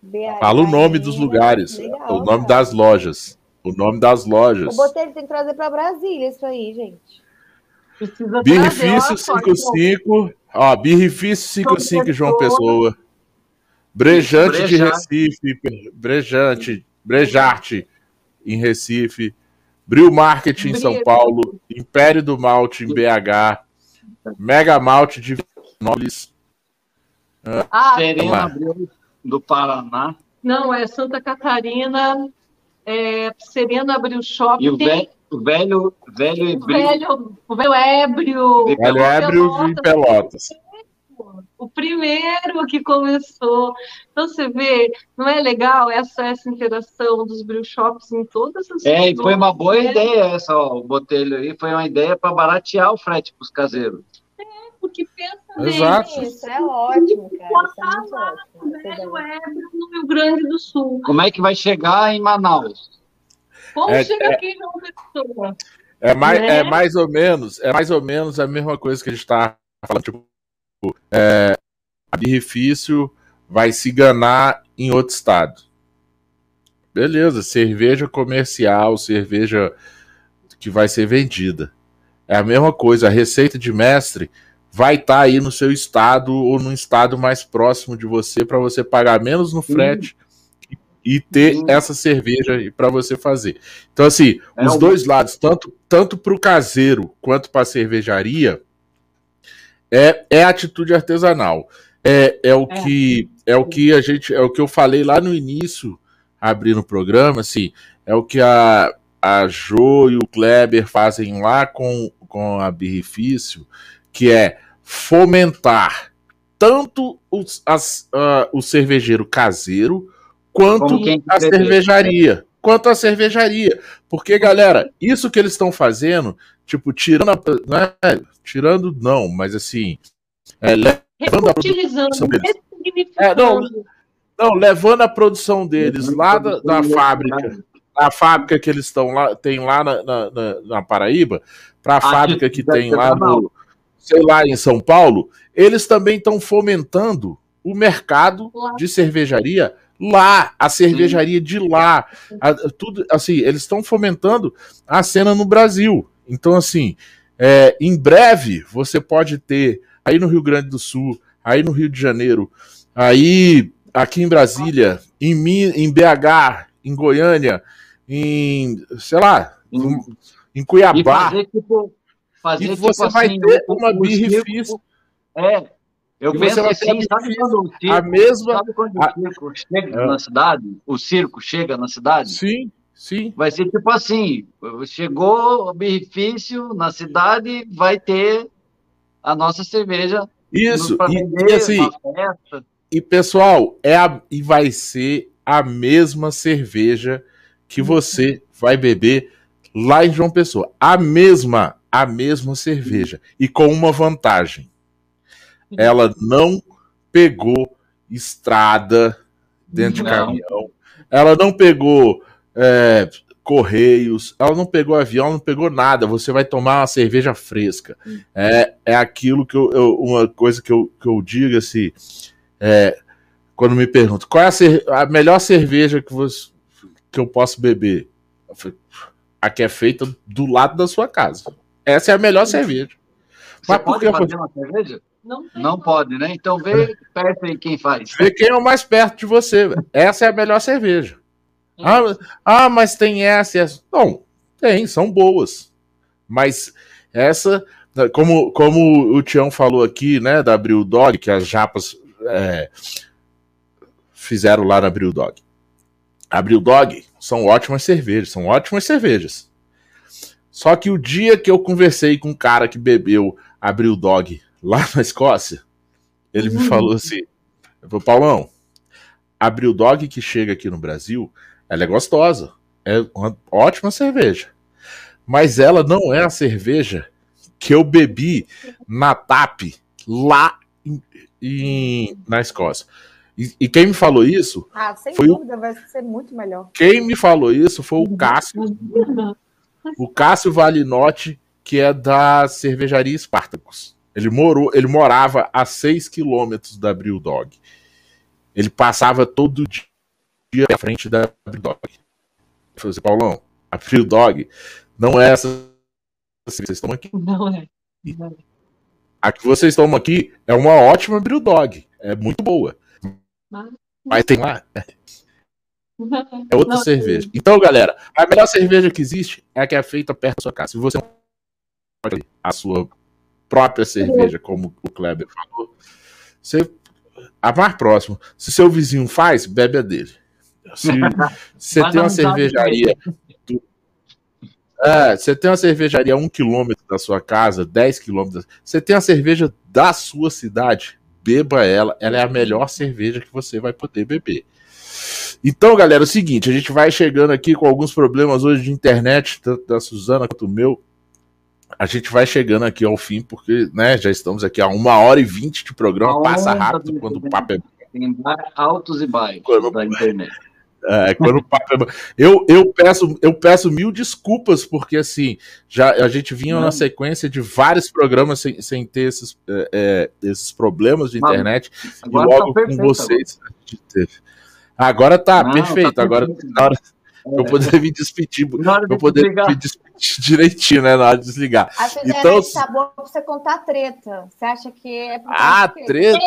BH. Fala o nome dos lugares, legal, o nome cara. das lojas. O nome das lojas. O Botelho tem que trazer para Brasília isso aí, gente. Birrifício 55, ó, Birrifício 55 João Pessoa. Brejante, Brejante de Recife, Brejante, Brejarte em Recife, Bril Market em São Paulo, Império do Malte em BH, Mega Malte de Nópolis. Ah, Serena Abril do Paraná. Não, é Santa Catarina, é Serena Abril Shopping. E o velho, o velho, velho ébrio. Velho, o velho ébrio. Velho ébrio de Pelotas. O primeiro que começou. Então você vê, não é legal essa, essa interação dos brew shops em todas as É, e foi uma boa né? ideia essa, ó, o botelho aí, foi uma ideia para baratear o frete para os caseiros. É, porque pensa Exato. Isso é ótimo, cara. Isso é muito ótimo. Velho ébrio no Rio Grande do Sul. Como é que vai chegar em Manaus? Como é, chega é, aqui Pessoa? É mais, né? é mais ou menos, é mais ou menos a mesma coisa que a gente está falando, tipo, é, birrifício vai se ganar em outro estado. Beleza, cerveja comercial, cerveja que vai ser vendida. É a mesma coisa, a receita de mestre vai estar tá aí no seu estado ou no estado mais próximo de você para você pagar menos no frete e ter Sim. essa cerveja para você fazer. Então, assim, é os dois lados, tanto, tanto para o caseiro quanto para a cervejaria, É, é atitude artesanal. É, é o é. que é o que a gente é o que eu falei lá no início, abrindo o programa, assim, é o que a, a Jo e o Kleber fazem lá com, com a Birrifício, que é fomentar tanto os, as, uh, o cervejeiro caseiro quanto a cervejaria. Quanto a cervejaria. Porque, galera, isso que eles estão fazendo, tipo, tirando a, não é, tirando não, mas assim, é, levando a produção deles. É, não, não, levando a produção deles lá da, da fábrica, a fábrica que eles estão lá, tem lá na, na, na Paraíba, para a fábrica que tem lá no, sei lá, em São Paulo, eles também estão fomentando o mercado de cervejaria lá, a cervejaria de lá, a, tudo assim, eles estão fomentando a cena no Brasil. Então, assim, é, em breve você pode ter aí no Rio Grande do Sul, aí no Rio de Janeiro, aí aqui em Brasília, em, em BH, em Goiânia, em, sei lá, em, em Cuiabá. E, fazer, tipo, fazer, e você tipo vai assim, ter uma birrifício. É, eu e penso assim, sabe quando o circo, a mesma, sabe quando a... o circo chega é. na cidade? O circo chega na cidade? Sim, sim. Vai ser tipo assim, chegou o birrifício na cidade, vai ter a nossa cerveja. Isso, e, e assim, e pessoal, é a, e vai ser a mesma cerveja que uhum. você vai beber lá em João Pessoa. A mesma, a mesma cerveja. E com uma vantagem. Ela não pegou estrada dentro de caminhão. Ela não pegou é, correios, ela não pegou avião, não pegou nada. Você vai tomar uma cerveja fresca. É, é aquilo que eu, eu, uma coisa que eu, que eu digo assim. É, quando me perguntam qual é a, a melhor cerveja que você, que eu posso beber? Eu falei, a que é feita do lado da sua casa. Essa é a melhor cerveja. Você Mas pode fazer uma cerveja? Não, não pode, né? Então vê perto aí quem faz. Vê quem é o mais perto de você. Essa é a melhor cerveja. Ah, ah, mas tem essa e essa. Não, tem, são boas. Mas essa, como, como o Tião falou aqui, né, da Bril Dog, que as japas é, fizeram lá na Bril Dog. A Bril Dog são ótimas cervejas, são ótimas cervejas. Só que o dia que eu conversei com um cara que bebeu a Bril Dog lá na Escócia, ele me falou uhum. assim: eu falei, Paulão, a Bril Dog que chega aqui no Brasil, ela é gostosa, é uma ótima cerveja. Mas ela não é a cerveja que eu bebi na TAP lá em, em, na Escócia. E, e, quem me falou isso. Ah, sem foi dúvida, o... vai ser muito melhor. Quem me falou isso foi o Cássio. o Cássio Valinotti, que é da cervejaria Spartacus. Ele, morou, ele morava a 6 quilômetros da Bril Dog. Ele passava todo dia à frente da Bril Dog. Ele falou assim, Paulão, a Bril Dog não é essa vocês estão aqui. Não é. A que vocês tomam aqui é uma ótima Bril Dog. É muito boa. Mas tem lá. É outra não, cerveja. Então, galera, a melhor cerveja que existe é a que é feita perto da sua casa. Se você não pode a sua própria cerveja, como o Kleber falou, você a mais próximo. Se seu vizinho faz, bebe a dele. Se você tem uma cervejaria. Do, é, você tem uma cervejaria a um quilômetro da sua casa, 10 quilômetros. Você tem a cerveja da sua cidade, beba ela, ela é a melhor cerveja que você vai poder beber. Então, galera, é o seguinte, a gente vai chegando aqui com alguns problemas hoje de internet, tanto da Suzana quanto o meu. A gente vai chegando aqui ao fim, porque né, já estamos aqui a uma hora e vinte de programa, passa rápido quando o papo é. Tem altos e baixos quando... da internet. É, quando o papo é... eu, eu, peço, eu peço mil desculpas, porque assim, já a gente vinha na sequência de vários programas sem, sem ter esses, é, é esses problemas de internet. e tá logo tá com vocês. Agora tá Não, perfeito. Tá agora na hora é. eu poder me despedir, eu poder me despedir direitinho, né? Na hora de desligar. A então, tá bom pra você contar treta. Você acha que é. Ah, treta?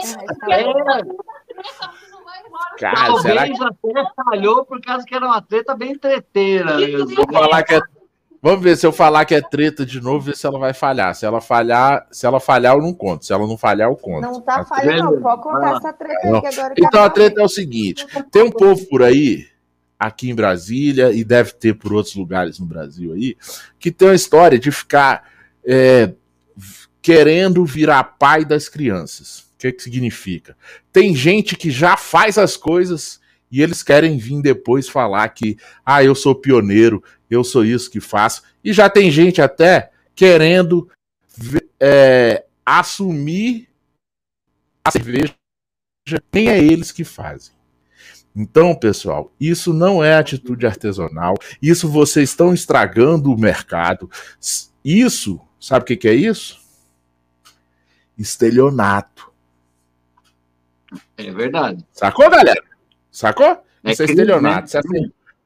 É, Cara, Talvez será que... até falhou por causa que era uma treta bem treteira. Vou falar que é... Vamos ver se eu falar que é treta de novo, ver se ela vai falhar. Se ela falhar, se ela falhar, eu não conto. Se ela não falhar, eu conto. Não tá falhando, não. Pode contar essa treta não. agora. Então a treta é o seguinte: tem um povo por aí, aqui em Brasília, e deve ter por outros lugares no Brasil aí, que tem uma história de ficar é, querendo virar pai das crianças. O que, que significa? Tem gente que já faz as coisas e eles querem vir depois falar que, ah, eu sou pioneiro, eu sou isso que faço. E já tem gente até querendo é, assumir a cerveja, quem é eles que fazem. Então, pessoal, isso não é atitude artesanal. Isso vocês estão estragando o mercado. Isso, sabe o que, que é isso? Estelionato. É verdade. Sacou, galera? Sacou? É isso é estelionato. Né? Se, a,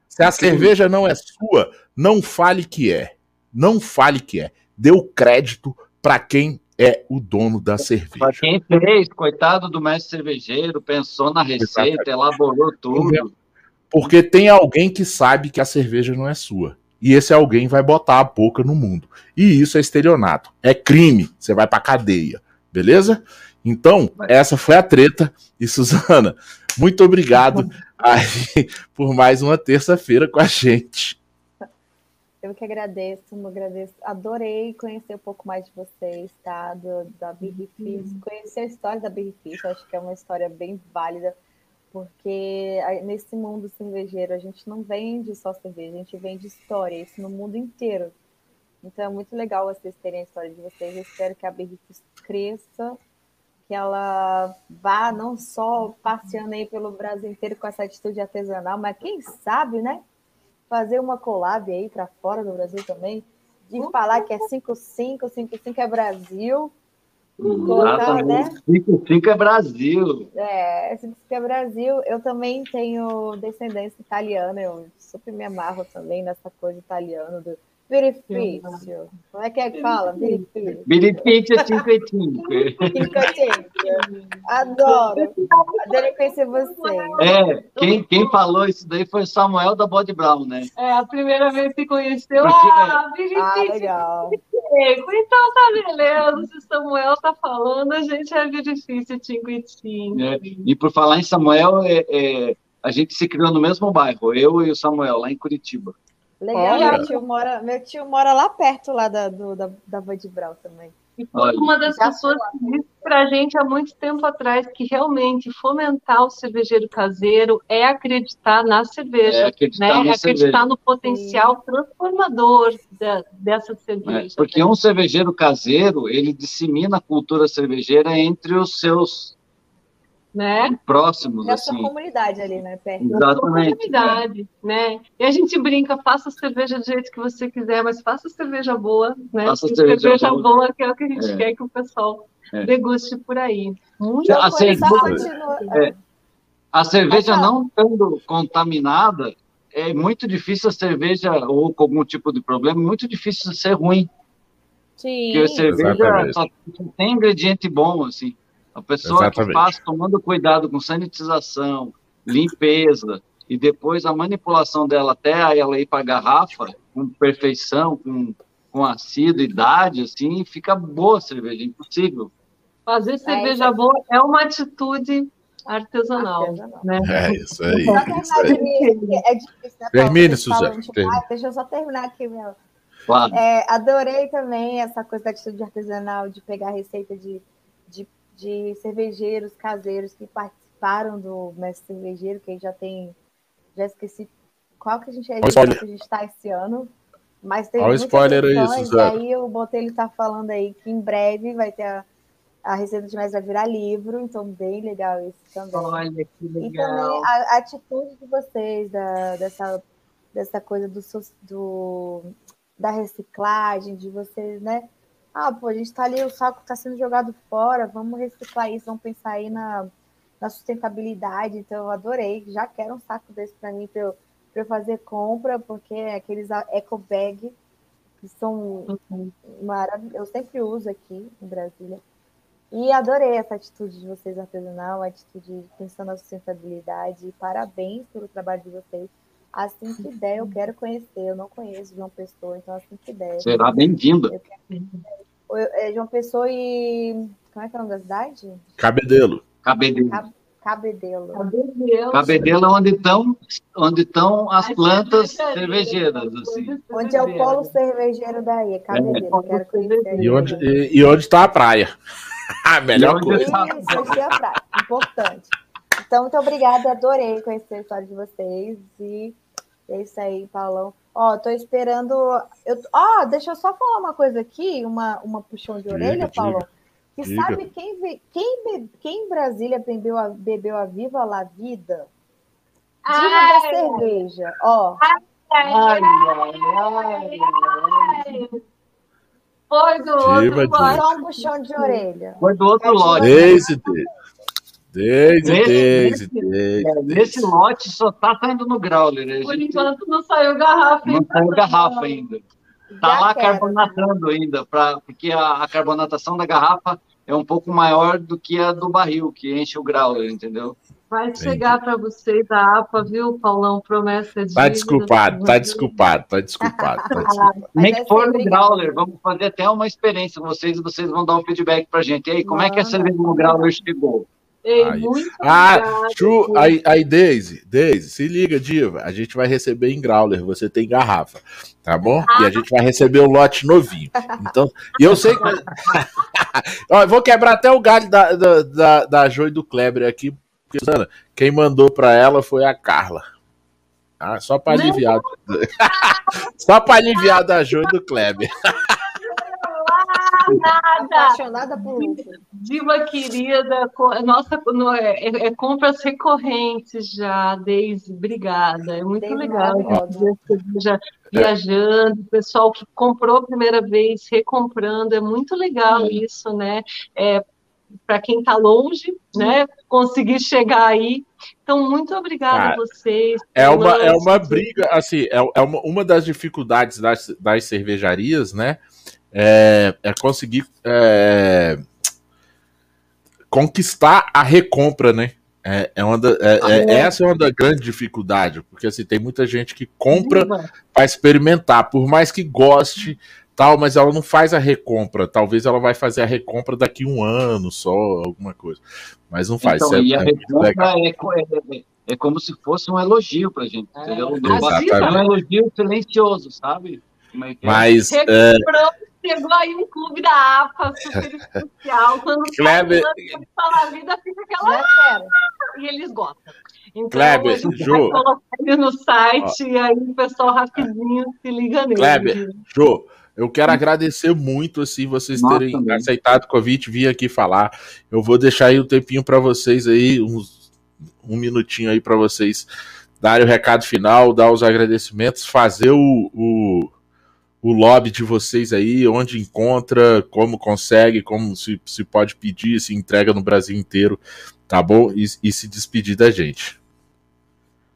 se a é cerveja não é sua, não fale que é. Não fale que é. Dê o crédito para quem é o dono da cerveja. Quem fez, coitado do mestre cervejeiro, pensou na receita, Exatamente. elaborou tudo. Porque tem alguém que sabe que a cerveja não é sua. E esse alguém vai botar a boca no mundo. E isso é estelionato. É crime. Você vai pra cadeia. Beleza? Então, essa foi a treta. E Suzana, muito obrigado aí, por mais uma terça-feira com a gente. Eu que agradeço, agradeço. Adorei conhecer um pouco mais de vocês, tá? Do, da Birrifis. Uhum. Conhecer a história da Birrifis, acho que é uma história bem válida, porque nesse mundo cervejeiro a gente não vende só cerveja, a gente vende história, isso no mundo inteiro. Então é muito legal vocês terem a história de vocês. Eu espero que a Birrifis cresça que ela vá não só passeando aí pelo Brasil inteiro com essa atitude artesanal, mas quem sabe, né? Fazer uma collab aí para fora do Brasil também, de uhum. falar que é 55, 55 é Brasil. Colocar, né? 55 é Brasil. É, 55 é Brasil. Eu também tenho descendência italiana, eu super me amarro também nessa coisa italiana do Benefício. Como é que é que fala? Benefício é 55. 55. Adoro. Adoro conhecer você. É, quem, quem falou isso daí foi Samuel da Body Brown, né? É, a primeira vez que conheceu. Ah, Benefício. Ah, legal. Então tá beleza. Se Samuel tá falando, a gente é Benefício 55. É, e por falar em Samuel, é, é, a gente se criou no mesmo bairro, eu e o Samuel, lá em Curitiba. Legal, meu tio, mora, meu tio mora lá perto lá da, do, da, da Bud Brau também. E foi uma das pessoas que disse para a gente há muito tempo atrás que realmente fomentar o cervejeiro caseiro é acreditar na cerveja, é acreditar, né? é acreditar cerveja. no potencial Sim. transformador de, dessa cerveja. É, porque um cervejeiro caseiro, ele dissemina a cultura cervejeira entre os seus né? Próximos, da assim. sua comunidade ali, né? Perto. Exatamente. comunidade, né? E a gente brinca, faça cerveja do jeito que você quiser, mas faça cerveja boa, né? Faça cerveja, cerveja boa. boa. que é o que a gente é. quer que o pessoal é. deguste por aí. Muito a, cerveja, é, a cerveja não estando contaminada, é muito difícil a cerveja, ou com algum tipo de problema, muito difícil ser ruim. Sim. Porque a cerveja só tem ingrediente bom, assim. A pessoa Exatamente. que faz tomando cuidado com sanitização, limpeza, e depois a manipulação dela até ela ir para a garrafa, com perfeição, com, com assiduidade, assim, fica boa a cerveja, impossível. Fazer cerveja é, boa é uma atitude artesanal. artesanal. Né? É isso aí. Isso aí. É difícil, né, Termine, Suzana. Ah, deixa eu só terminar aqui, meu. Claro. É, adorei também essa coisa da atitude artesanal, de pegar receita de, de de cervejeiros caseiros que participaram do Mestre Cervejeiro, que já tem. Já esqueci qual que a gente, é, que a gente está esse ano. Mas tem Olha o spoiler aí, Suzana. E aí o Botelho está falando aí que em breve vai ter a, a receita de mestre vai virar livro, então bem legal isso também. Olha que legal. E também a, a atitude de vocês, da, dessa, dessa coisa do, do, da reciclagem, de vocês, né? Ah, pô, a gente está ali, o saco está sendo jogado fora, vamos reciclar isso, vamos pensar aí na, na sustentabilidade. Então, eu adorei, já quero um saco desse para mim, para eu, eu fazer compra, porque é aqueles eco bag que são uhum. maravilhosos, eu sempre uso aqui em Brasília. E adorei essa atitude de vocês artesanal, a atitude pensando na sustentabilidade. Parabéns pelo trabalho de vocês. Assim que der, eu quero conhecer. Eu não conheço João Pessoa, então assim que der. Será bem-vinda. É João Pessoa e. Como é que é o nome da cidade? Cabedelo. Cabedelo. Cabedelo. Cabedelo. Cabedelo é onde estão onde estão as plantas cervejeiras. Assim. Onde é o polo cervejeiro daí? É Cabedelo. É. Quero conhecer. E onde, e, e onde está a praia? a melhor coisa. Isso, aqui é a praia. Importante. Então, muito obrigada. Adorei conhecer a história de vocês. E é isso aí, Paulão. Ó, tô esperando. Eu... Ó, deixa eu só falar uma coisa aqui, uma, uma puxão de orelha, diga, Paulão. Que diga. sabe quem, quem, quem em Brasília bebeu a, bebeu a Viva La Vida? Diva da cerveja, ó. Ai, ai, ai, ai. Foi do outro lote. Só um puxão de orelha. Foi do outro lote. Desde, Desde, desde, desde. É, nesse lote só tá saindo no growler. Por gente... enquanto não saiu garrafa. Não saiu garrafa ainda. Tá lá quero. carbonatando ainda, pra, porque a, a, carbonatação da garrafa é um pouco maior do que a do barril, que enche o growler, entendeu? Vai chegar para vocês a APA, viu, Paulão? Promessa de. Tá desculpado, tá desculpado, tá desculpado. Tá desculpado. Nem que for no Growler, vamos fazer até uma experiência com vocês e vocês vão dar um feedback pra gente. E aí, como Mano. é que a cerveja no Growler chegou? Ei, aí. muito ah, Chu, aí, aí, Daisy, Daisy, se liga, Diva. A gente vai receber em Growler, você tem garrafa, tá bom? Ah. E a gente vai receber o lote novinho. Então, e eu sei que. Ó, vou quebrar até o galho da, da, da, da Jo e do Kleber aqui, porque quem mandou pra ela foi a Carla. Ah, só para aliviar. só para aliviar da Jo e do Kleber. Nada. Apaixonada por Diva querida, nossa, é, é, é, compras recorrentes já, Deise, obrigada. É muito Deise legal já viajando, pessoal que comprou a primeira vez, recomprando, é muito legal Sim. isso, né? É, para quem está longe, né, conseguir chegar aí. Então, muito obrigada ah, a vocês. É uma, é uma briga, assim, é, é uma, uma das dificuldades das, das cervejarias, né? É, é conseguir é, conquistar a recompra, né? É, é uma da, é, ah, é, essa é uma da grande dificuldade, porque assim, tem muita gente que compra para experimentar, por mais que goste, tal, mas ela não faz a recompra. Talvez ela vai fazer a recompra daqui um ano só, alguma coisa. Mas não faz. Então, e a recompra é, é, como se fosse um elogio pra gente, entendeu? É um elogio silencioso, sabe? Mas. Chegou aí um clube da APA super especial. Quando Kleber... fala a vida, fica aquela. Ah! E eles gostam. Então, Kleber, colocar ele no site Ó. e aí o pessoal rapidinho se liga nele. Kleber, Jô. Eu quero agradecer muito assim vocês Nossa, terem também. aceitado o convite, vir aqui falar. Eu vou deixar aí um tempinho para vocês aí, uns, um minutinho aí para vocês darem o recado final, dar os agradecimentos, fazer o, o o lobby de vocês aí, onde encontra, como consegue, como se, se pode pedir, se entrega no Brasil inteiro, tá bom? E, e se despedir da gente.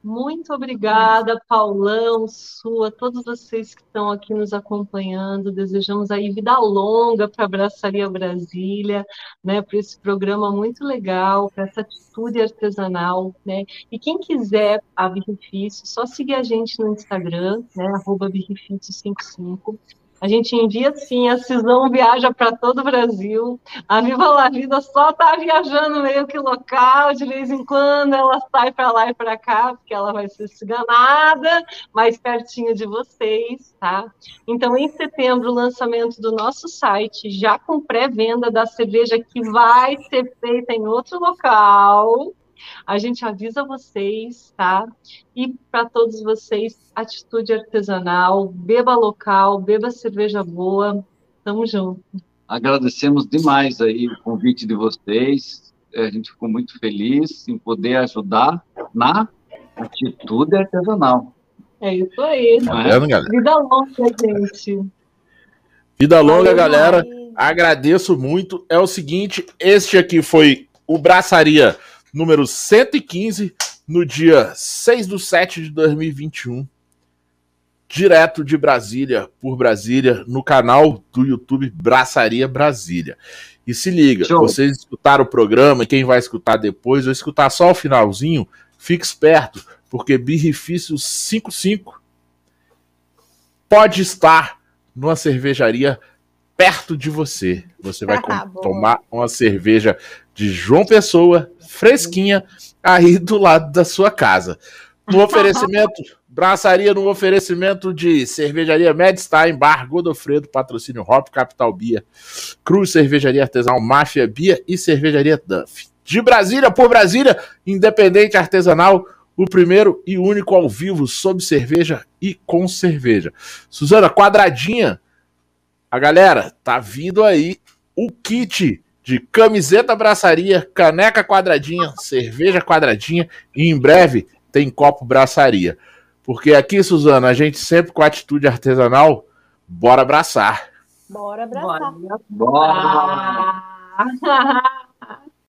Muito obrigada, Paulão, sua, todos vocês que estão aqui nos acompanhando. Desejamos aí vida longa para a Braçaria Brasília, né, para esse programa muito legal, para essa atitude artesanal, né? E quem quiser a Birrifício, só seguir a gente no Instagram, né, arroba birrifício55. A gente envia sim, a Cisão viaja para todo o Brasil. A Viva La Vida só está viajando meio que local, de vez em quando ela sai para lá e para cá, porque ela vai ser ciganada, mais pertinho de vocês, tá? Então, em setembro, o lançamento do nosso site, já com pré-venda da cerveja que vai ser feita em outro local, a gente avisa vocês, tá? E para todos vocês, atitude artesanal, beba local, beba cerveja boa. Tamo junto. Agradecemos demais aí o convite de vocês. A gente ficou muito feliz em poder ajudar na atitude artesanal. É isso aí. Tá vendo, galera? Vida longa, gente. Vida longa, galera. Agradeço muito. É o seguinte, este aqui foi o Braçaria número 115, no dia 6 de 7 de 2021. Direto de Brasília, por Brasília, no canal do YouTube Braçaria Brasília. E se liga, Show. vocês escutaram o programa, quem vai escutar depois, ou escutar só o finalzinho, fique esperto, porque Birrifício 55 pode estar numa cervejaria perto de você. Você vai ah, tomar uma cerveja de João Pessoa, fresquinha, aí do lado da sua casa. No oferecimento, braçaria no oferecimento de cervejaria Medstein, Bar Godofredo, patrocínio Hop Capital Bia, Cruz Cervejaria Artesanal, Máfia Bia e Cervejaria Duff. De Brasília por Brasília, independente artesanal, o primeiro e único ao vivo sob cerveja e com cerveja. Suzana, quadradinha. A galera, tá vindo aí o kit de camiseta braçaria, caneca quadradinha, cerveja quadradinha e em breve tem copo braçaria. Porque aqui, Suzana, a gente sempre com atitude artesanal, bora abraçar. Bora abraçar. Bora. bora.